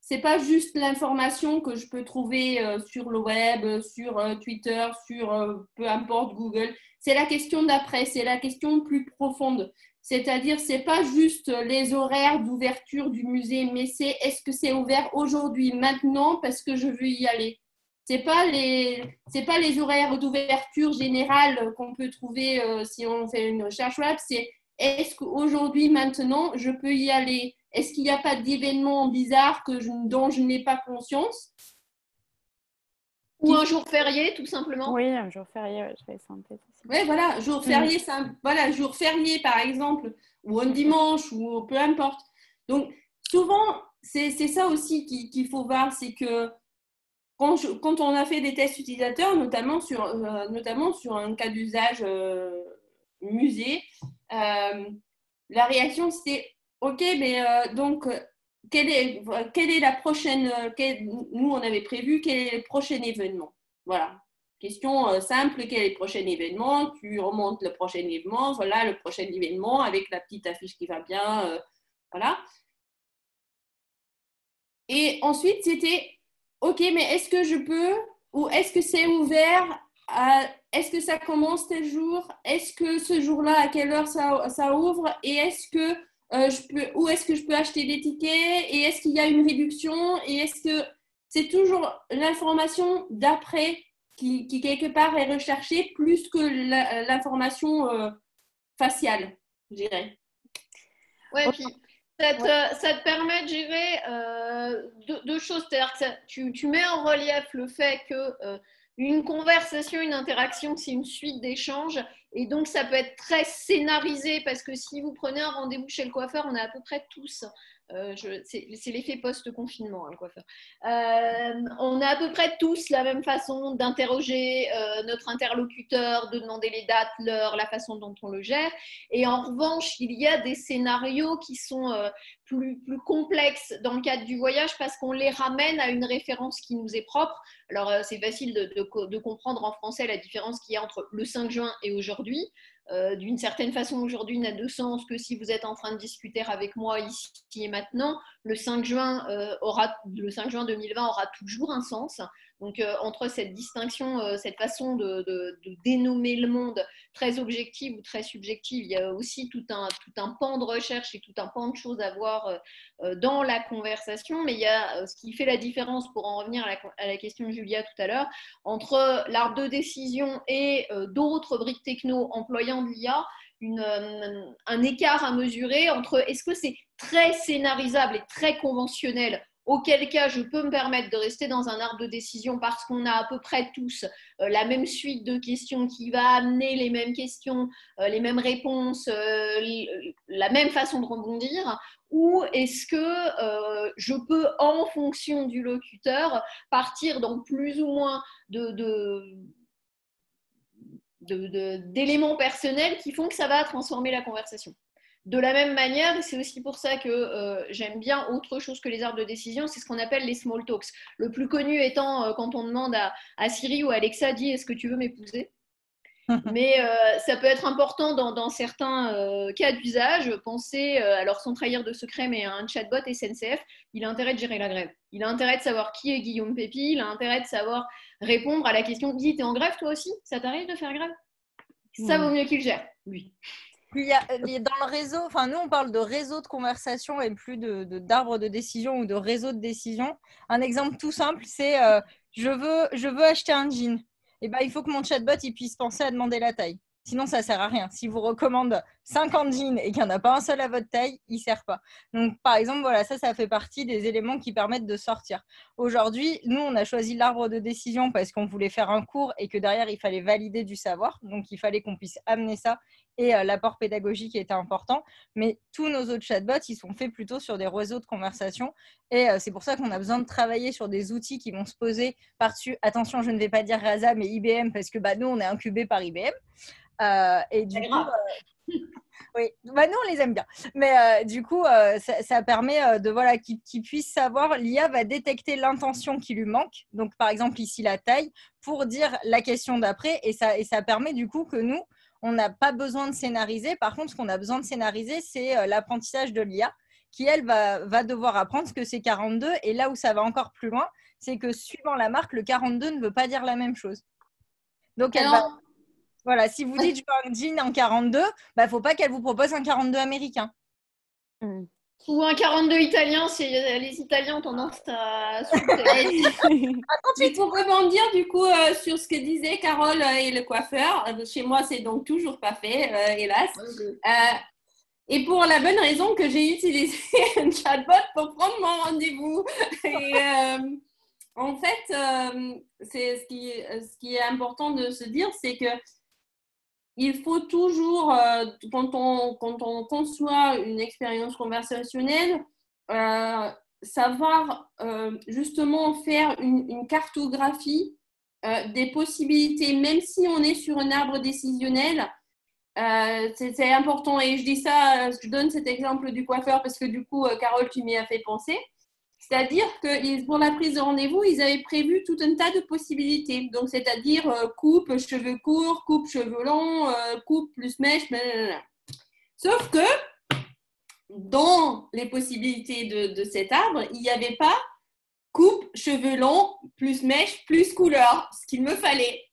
C'est pas juste l'information que je peux trouver sur le web, sur Twitter, sur peu importe Google. C'est la question d'après, c'est la question plus profonde. C'est-à-dire, c'est pas juste les horaires d'ouverture du musée, mais c'est est-ce que c'est ouvert aujourd'hui, maintenant, parce que je veux y aller? C'est pas les c'est pas les horaires d'ouverture générale qu'on peut trouver euh, si on fait une recherche web. C'est est-ce qu'aujourd'hui maintenant je peux y aller? Est-ce qu'il n'y a pas d'événements bizarres que dont je n'ai pas conscience? Ou un jour férié tout simplement. Oui un jour férié je vais oui voilà jour férié voilà jour férié par exemple ou un dimanche ou peu importe. Donc souvent c'est ça aussi qu'il faut voir c'est que quand, on a fait des tests utilisateurs, notamment sur, euh, un cas d'usage euh, musée, euh, la réaction c'était OK, mais donc quelle est, quelle est la prochaine, nous on avait prévu, quel est le prochain événement? Voilà. Question simple, quel est le prochain événement? Tu remontes le prochain événement, voilà le prochain événement avec la petite affiche qui va bien, voilà. Et ensuite, c'était, OK, mais est-ce que je peux, ou est-ce que c'est ouvert est-ce que ça commence tel jour? Est-ce que ce jour-là, à quelle heure ça, ça ouvre? Et est-ce que euh, je peux, où est-ce que je peux acheter des tickets? Et est-ce qu'il y a une réduction? Et est-ce que c'est toujours l'information d'après qui, qui, quelque part est recherchée plus que l'information euh, faciale, je dirais. Ouais, puis ça te, ça te, permet de gérer euh, deux, choses. C'est-à-dire que tu, tu, mets en relief le fait que une conversation, une interaction, c'est une suite d'échanges. Et donc, ça peut être très scénarisé parce que si vous prenez un rendez-vous chez le coiffeur, on a à peu près tous euh, c'est l'effet post-confinement, hein, le coiffeur. Euh, on a à peu près tous la même façon d'interroger euh, notre interlocuteur, de demander les dates, l'heure, la façon dont on le gère. Et en revanche, il y a des scénarios qui sont plus, complexes dans le cadre du voyage parce qu'on les ramène à une référence qui nous est propre. Alors, c'est facile de, de, comprendre en français la différence qu'il y a entre le 5 juin et aujourd'hui. Euh, d'une certaine façon aujourd'hui n'a de sens que si vous êtes en train de discuter avec moi ici et maintenant. Le 5 juin, euh, aura, le 5 juin 2020 aura toujours un sens. Donc, euh, entre cette distinction, cette façon de, dénommer le monde très objective ou très subjective, il y a aussi tout un, tout un pan de recherche et tout un pan de choses à voir dans la conversation. Mais il y a ce qui fait la différence, pour en revenir à la, question de Julia tout à l'heure, entre l'arbre de décision et d'autres briques techno employant de l'IA. un écart à mesurer entre est-ce que c'est très scénarisable et très conventionnel auquel cas je peux me permettre de rester dans un arbre de décision parce qu'on a à peu près tous euh, la même suite de questions qui va amener les mêmes questions, euh, les mêmes réponses, euh, la même façon de rebondir, ou est-ce que je peux, en fonction du locuteur, partir dans plus ou moins de, d'éléments personnels qui font que ça va transformer la conversation. De la même manière, c'est aussi pour ça que euh, j'aime bien autre chose que les arbres de décision, c'est ce qu'on appelle les small talks. Le plus connu étant euh, quand on demande à, Siri ou à Alexa, dis est-ce que tu veux m'épouser? Mais euh, ça peut être important dans, certains cas d'usage. Pensez, alors sans trahir de secret, mais un chatbot SNCF, il a intérêt de gérer la grève. Il a intérêt de savoir qui est Guillaume Pépi, il a intérêt de savoir répondre à la question dis, t'es en grève toi aussi? Ça t'arrive de faire grève? Ça vaut mieux qu'il gère, lui. Il y a, dans le réseau, enfin nous on parle de réseau de conversation et plus de d'arbre de, décision ou de réseau de décision. Un exemple tout simple, c'est euh, je veux je veux acheter un jean. Eh ben il faut que mon chatbot puisse penser à demander la taille. Sinon, ça sert à rien. Si vous recommande 50 jeans et qu'il n'y en a pas un seul à votre taille, il ne sert pas. Donc, par exemple, voilà, ça, ça fait partie des éléments qui permettent de sortir. Aujourd'hui, nous, on a choisi l'arbre de décision parce qu'on voulait faire un cours et que derrière, il fallait valider du savoir. Donc, il fallait qu'on puisse amener ça et euh, l'apport pédagogique était important. Mais tous nos autres chatbots, ils sont faits plutôt sur des réseaux de conversation. Et euh, c'est pour ça qu'on a besoin de travailler sur des outils qui vont se poser par-dessus. Attention, je ne vais pas dire Raza, mais IBM, parce que bah, nous, on est incubé par IBM. Euh, et du coup, euh, oui, bah, nous on les aime bien. Mais euh, du coup, ça, permet de voilà qu'il puisse savoir. L'IA va détecter l'intention qui lui manque. Donc par exemple ici la taille pour dire la question d'après et ça et ça permet du coup que nous on n'a pas besoin de scénariser. Par contre, ce qu'on a besoin de scénariser, c'est l'apprentissage de l'IA qui, elle, va, va devoir apprendre ce que c'est 42. Et là où ça va encore plus loin, c'est que suivant la marque, le 42 ne veut pas dire la même chose. Donc, elle va voilà, si vous dites je veux un jean en 42, il bah, ne faut pas qu'elle vous propose un 42 américain. Hmm. Ou un 42 italien, c'est les Italiens ont tendance à. Il faut rebondir du coup euh, sur ce que disait Carole et le coiffeur. Euh, chez moi, c'est donc toujours pas fait, euh, hélas. et pour la bonne raison que j'ai utilisé un chatbot pour prendre mon rendez-vous. en fait, c'est ce qui, ce qui est important de se dire, c'est que il faut toujours, euh, quand, on, conçoit une expérience conversationnelle, euh, savoir euh, justement faire une, cartographie des possibilités, même si on est sur un arbre décisionnel, c'est important et je dis ça, je donne cet exemple du coiffeur parce que du coup, Carole, tu m'y as fait penser. C'est-à-dire que pour la prise de rendez-vous, ils avaient prévu tout un tas de possibilités. Donc, c'est-à-dire euh, coupe, cheveux courts, coupe, cheveux longs, coupe plus mèche. Blablabla. Sauf que dans les possibilités de, cet arbre, il n'y avait pas coupe, cheveux longs, plus mèche, plus couleur, ce qu'il me fallait.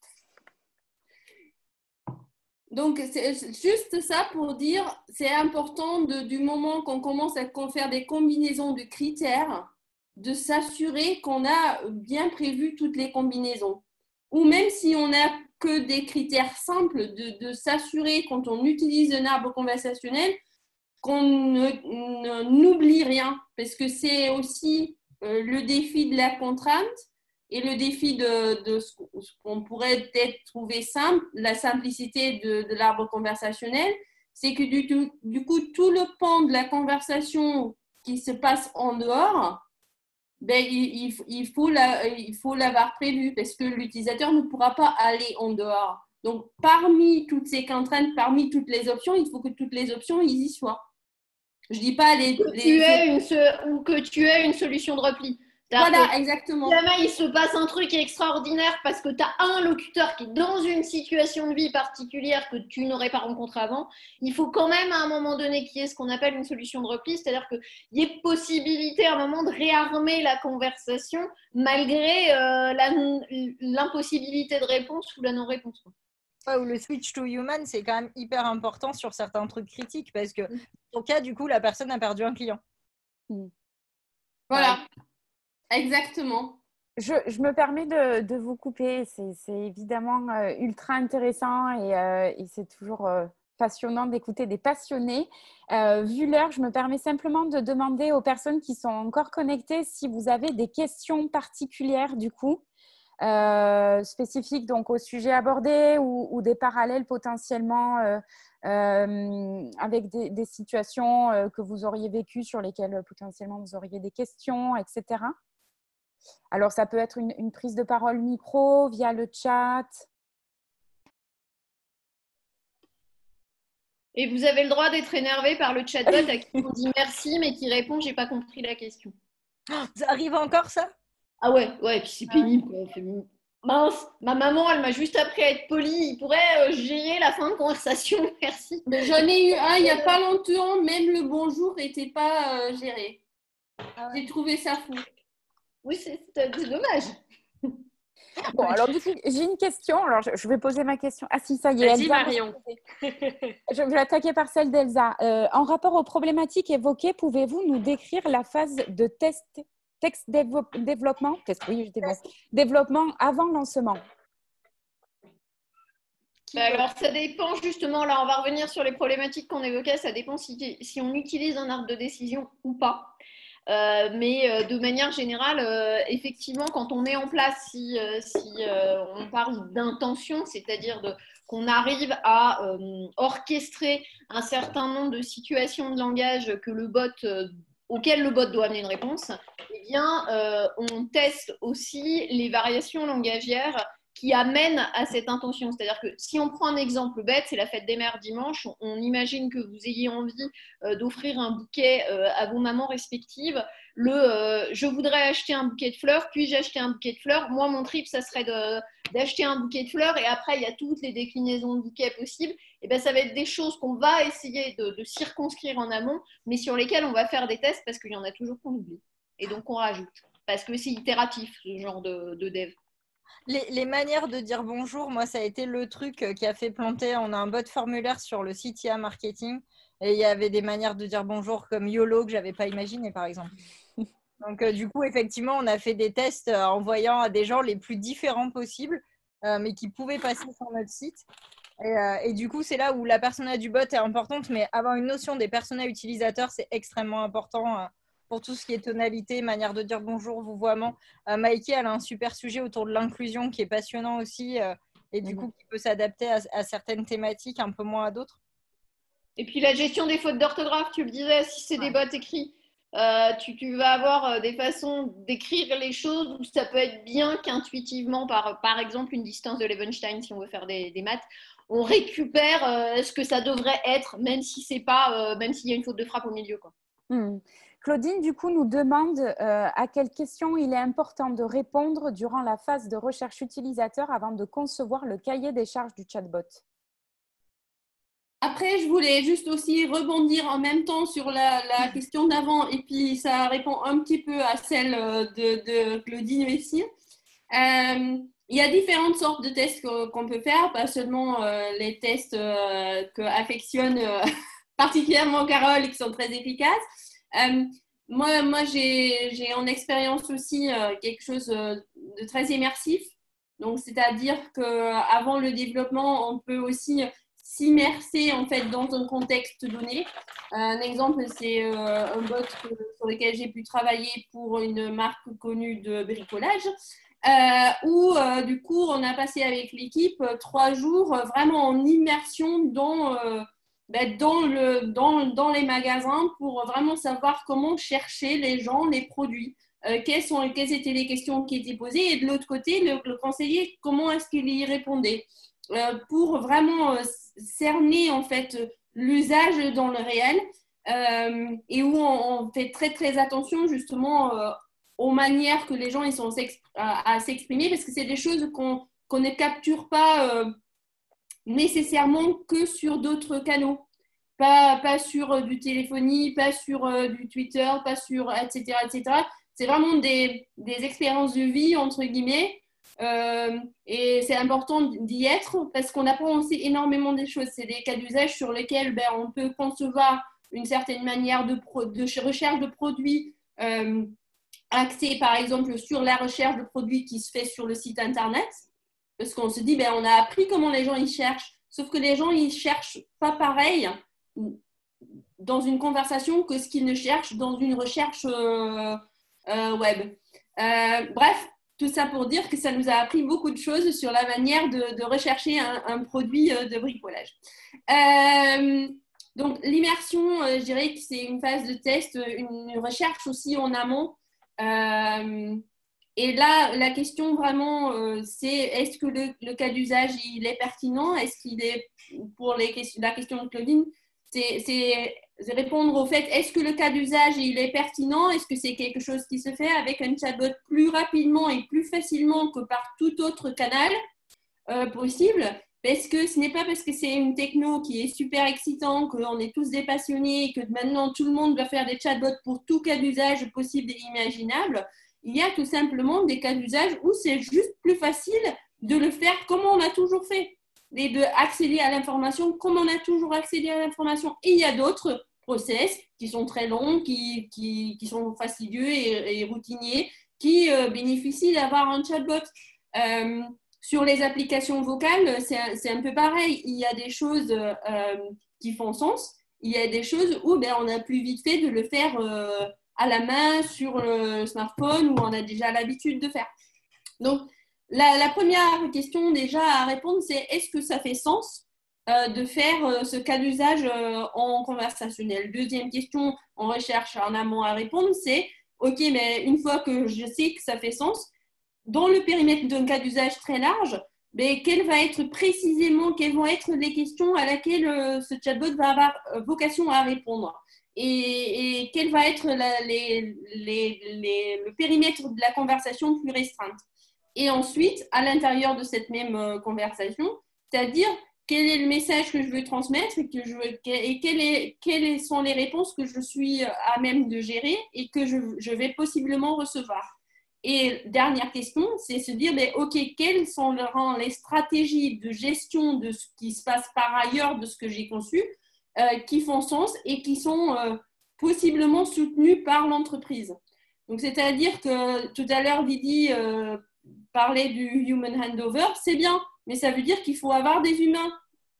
Donc, c'est juste ça pour dire, c'est important du moment qu'on commence à faire des combinaisons de critères, de s'assurer qu'on a bien prévu toutes les combinaisons. Ou même si on n'a que des critères simples, de, s'assurer quand on utilise un arbre conversationnel qu'on n'oublie rien, parce que c'est aussi euh, le défi de la contrainte et le défi de, ce qu'on pourrait peut-être trouver simple, la simplicité de, l'arbre conversationnel, c'est que du, coup, tout le pan de la conversation qui se passe en dehors, ben, il, il, faut il faut l'avoir prévu parce que l'utilisateur ne pourra pas aller en dehors. Donc, parmi toutes ces contraintes, parmi toutes les options, il faut que toutes les options y soient. Je dis pas les. Que tu aies une, ou que tu aies une solution de repli. Voilà, exactement. Jamais il se passe un truc extraordinaire parce que tu as un locuteur qui est dans une situation de vie particulière que tu n'aurais pas rencontré avant. Il faut quand même à un moment donné qu'il y ait ce qu'on appelle une solution de repli, c'est-à-dire qu'il y ait possibilité à un moment de réarmer la conversation malgré euh, l'impossibilité de réponse ou la non-réponse. ou le switch to human, c'est quand même hyper important sur certains trucs critiques parce que, en mm. cas, du coup, la personne a perdu un client. Mm. Voilà. Exactement. Je, me permets de, vous couper. C'est évidemment euh, ultra intéressant et, euh, c'est toujours euh, passionnant d'écouter des passionnés. vu l'heure, je me permets simplement de demander aux personnes qui sont encore connectées si vous avez des questions particulières du coup. spécifiques donc au sujet abordé ou, des parallèles potentiellement avec des, des situations que vous auriez vécues sur lesquelles potentiellement vous auriez des questions, etc. Alors, ça peut être une, prise de parole micro, via le chat. Et vous avez le droit d'être énervé par le chatbot à qui on dit merci, mais qui répond j'ai pas compris la question. Ça arrive encore ça? Ah ouais, ouais, puis c'est pénible. Mince, ma maman, elle m'a juste appris à être polie. Il pourrait euh, gérer la fin de conversation, merci. J'en ai eu un il n'y a pas longtemps, même le bonjour n'était pas euh, géré. Ah j'ai trouvé ça fou. Oui, c'est dommage. Bon, alors du coup, j'ai une question. Alors, je vais poser ma question. Ah si, ça y est. Vas-y, Marion. Je vais attaquer par celle d'Elsa. Euh, en rapport aux problématiques évoquées, pouvez-vous nous décrire la phase de test, texte développement, oui, développement avant lancement bah, alors, ça dépend justement, là, on va revenir sur les problématiques qu'on évoquait, ça dépend si, si on utilise un arbre de décision ou pas. Euh, mais euh, de manière générale, euh, effectivement, quand on met en place, si, on parle d'intention, c'est-à-dire qu'on arrive à orchestrer un certain nombre de situations de langage que le bot doit amener une réponse, eh bien, on teste aussi les variations langagières qui amène à cette intention. C'est-à-dire que si on prend un exemple bête, c'est la fête des mères dimanche, on, imagine que vous ayez envie euh, d'offrir un bouquet euh, à vos mamans respectives. Le euh, je voudrais acheter un bouquet de fleurs, puis-je acheter un bouquet de fleurs? Moi, mon trip, ça serait d'acheter un bouquet de fleurs et après, il y a toutes les déclinaisons de bouquets possibles. Et bien, ça va être des choses qu'on va essayer de, circonscrire en amont, mais sur lesquelles on va faire des tests parce qu'il y en a toujours qu'on oublie. Et donc, on rajoute. Parce que c'est itératif, ce genre de, de dev les, manières de dire bonjour, moi, ça a été le truc euh, qui a fait planter. On a un bot formulaire sur le site IA Marketing et il y avait des manières de dire bonjour comme YOLO que j'avais pas imaginé, par exemple. Donc, euh, du coup, effectivement, on a fait des tests euh, en voyant à des gens les plus différents possibles, mais qui pouvaient passer sur notre site. Et, et du coup, c'est là où la persona du bot est importante, mais avoir une notion des personas utilisateurs, c'est extrêmement important pour tout ce qui est tonalité, manière de dire bonjour, vouvoiement. Euh, Mikey, elle a un super sujet autour de l'inclusion qui est passionnant aussi euh, et du mhm. coup qui peut s'adapter à, certaines thématiques, un peu moins à d'autres. Et puis la gestion des fautes d'orthographe, tu le disais, si c'est des bots écrits Euh, tu, vas avoir des façons d'écrire les choses où ça peut être bien qu'intuitivement, par, par exemple, une distance de Levenstein, si on veut faire des, maths, on récupère ce que ça devrait être, même si c'est pas, même s'il y a une faute de frappe au milieu. Quoi. Hmm. Claudine, du coup, nous demande à quelles questions il est important de répondre durant la phase de recherche utilisateur avant de concevoir le cahier des charges du chatbot. Après, je voulais juste aussi rebondir en même temps sur la, question d'avant, et puis ça répond un petit peu à celle euh, de, Claudine aussi. Euh, il y a différentes sortes de tests qu'on peut faire, pas seulement euh, les tests que affectionne particulièrement Carole et qui sont très efficaces. Moi, moi j'ai en expérience aussi quelque chose de très immersif. Donc, c'est-à-dire qu'avant le développement, on peut aussi s'immerser en fait dans un contexte donné. Un exemple, c'est euh, un bot sur lequel j'ai pu travailler pour une marque connue de bricolage. Euh, où euh, du coup on a passé avec l'équipe trois jours vraiment en immersion dans, ben, dans, le, dans, dans, les magasins pour vraiment savoir comment chercher les gens, les produits. quelles, sont, quelles étaient les questions qui étaient posées et de l'autre côté, le, le conseiller, comment est-ce qu'il y répondait pour vraiment cerner en fait l'usage dans le réel euh, et où on, fait très très attention justement euh, aux manières que les gens ils sont à, s'exprimer parce que c'est des choses qu'on ne capture pas euh, nécessairement que sur d'autres canaux. Pas, pas sur du téléphonie, pas sur du Twitter, pas sur etc. etc. C'est vraiment des, des expériences de vie, entre guillemets, euh, et c'est important d'y être parce qu'on apprend aussi énormément des choses. C'est des cas d'usage sur lesquels ben, on peut concevoir une certaine manière de, recherche de produits euh, axée par exemple sur la recherche de produits qui se fait sur le site internet. Parce qu'on se dit, ben, on a appris comment les gens y cherchent. Sauf que les gens, ils cherchent pas pareil dans une conversation que ce qu'ils ne cherchent dans une recherche euh, web. bref, tout ça pour dire que ça nous a appris beaucoup de choses sur la manière de, rechercher un, produit euh, de bricolage. Euh, donc l'immersion, euh, je dirais que c'est une phase de test, une recherche aussi en amont. Et là, la question vraiment, c'est est-ce que le, cas d'usage, il est pertinent? Est-ce qu'il est, pour les la question de Claudine, c'est répondre au fait est-ce que le cas d'usage il est pertinent? Est-ce que c'est quelque chose qui se fait avec un chatbot plus rapidement et plus facilement que par tout autre canal euh, possible? Parce que ce n'est pas parce que c'est une techno qui est super excitant, qu'on est tous des passionnés, que maintenant tout le monde va faire des chatbots pour tout cas d'usage possible et imaginable. Il y a tout simplement des cas d'usage où c'est juste plus facile de le faire comme on a toujours fait et de accéder à l'information comme on a toujours accédé à l'information. Et il y a d'autres process qui sont très longs, qui, qui, sont fastidieux et, routiniers, qui euh, bénéficient d'avoir un chatbot. Euh, sur les applications vocales, c'est un, peu pareil. Il y a des choses euh, qui font sens. Il y a des choses où ben, on a plus vite fait de le faire à la main sur le smartphone où on a déjà l'habitude de faire. Donc, la, première question déjà à répondre, c'est est-ce que ça fait sens euh, de faire euh, ce cas d'usage euh, en conversationnel? Deuxième question en recherche en amont à répondre, c'est OK, mais une fois que je sais que ça fait sens, dans le périmètre d'un cas d'usage très large, mais quelle va être précisément, quelles vont être les questions à laquelle ce chatbot va avoir vocation à répondre? Et, quel va être le périmètre de la conversation plus restreinte? Et ensuite, à l'intérieur de cette même euh, conversation, c'est-à-dire quel est le message que je veux transmettre et, que je et quelles sont les réponses que je suis euh, à même de gérer et que je, vais possiblement recevoir? Et dernière question, c'est se dire, mais, OK, quelles sont les stratégies de gestion de ce qui se passe par ailleurs de ce que j'ai conçu euh, qui font sens et qui sont possiblement soutenues par l'entreprise. Donc, c'est-à-dire que tout à l'heure, Didi parler du human handover, c'est bien, mais ça veut dire qu'il faut avoir des humains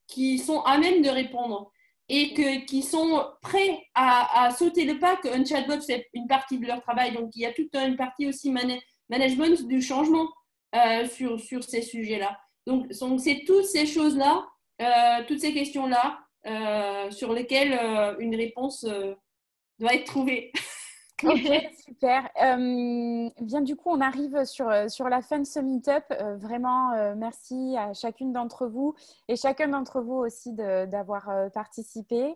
qui sont à même de répondre et que, qui sont prêts à, sauter le pas qu'un chatbot, c'est une partie de leur travail. Donc, il y a toute une partie aussi management du changement euh, sur, sur ces sujets-là. Donc, c'est toutes ces choses-là, euh, toutes ces questions-là euh, sur lesquelles une réponse doit être trouvée. Super. Euh, bien, du coup, on arrive sur, sur la fin de ce meet-up. Euh, vraiment, euh, merci à chacune d'entre vous et chacun d'entre vous aussi d'avoir participé.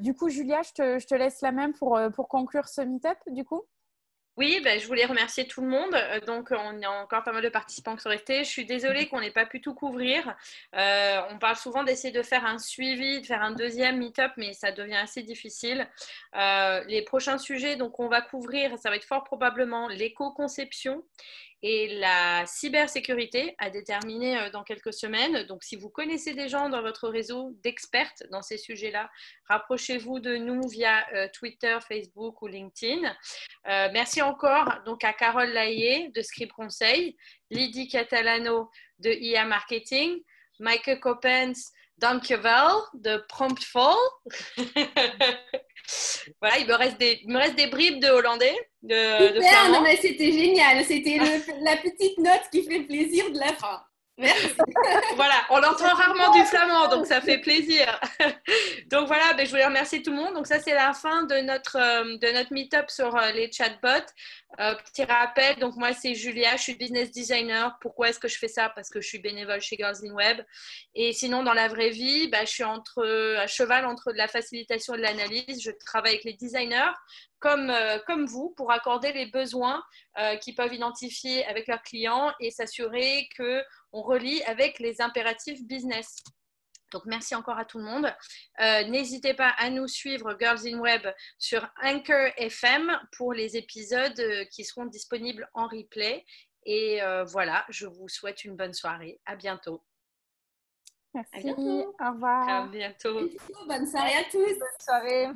du coup, Julia, je te, je te, laisse la main pour, pour conclure ce meet-up, du coup. Oui, ben, je voulais remercier tout le monde. Euh, donc, on a encore pas mal de participants qui sont restés. Je suis désolée qu'on n'ait pas pu tout couvrir. Euh, on parle souvent d'essayer de faire un suivi, de faire un deuxième meet-up, mais ça devient assez difficile. Euh, les prochains sujets, donc, on va couvrir, ça va être fort probablement l'éco-conception et la cybersécurité à déterminer euh, dans quelques semaines. Donc, si vous connaissez des gens dans votre réseau d'experts dans ces sujets-là, rapprochez-vous de nous via euh, Twitter, Facebook ou LinkedIn. Euh, merci encore donc à Carole Laillé de Script Conseil, Lydie Catalano de IA Marketing, Michael Coppens Dankjewel de Promptful. voilà, il me, reste des, me reste des bribes de hollandais. De, Super, non mais c'était génial. C'était la petite note qui fait plaisir de la fin. Merci. voilà, on entend rarement du flamand, donc ça fait plaisir. donc voilà, ben, je voulais remercier tout le monde. Donc ça, c'est la fin de notre, euh, de notre meet-up sur euh, les chatbots. Euh, petit rappel, donc moi, c'est Julia, je suis business designer. Pourquoi est-ce que je fais ça? Parce que je suis bénévole chez Girls in Web. Et sinon, dans la vraie vie, ben, je suis entre, à cheval entre de la facilitation et de l'analyse. Je travaille avec les designers comme, comme vous pour accorder les besoins qu'ils peuvent identifier avec leurs clients et s'assurer que on relie avec les impératifs business. Donc, merci encore à tout le monde. Euh, n'hésitez pas à nous suivre, Girls in Web, sur Anchor FM pour les épisodes euh, qui seront disponibles en replay. Et euh, voilà, je vous souhaite une bonne soirée. À bientôt. Merci. Au revoir. À bientôt. Bonne soirée à tous. Bonne soirée.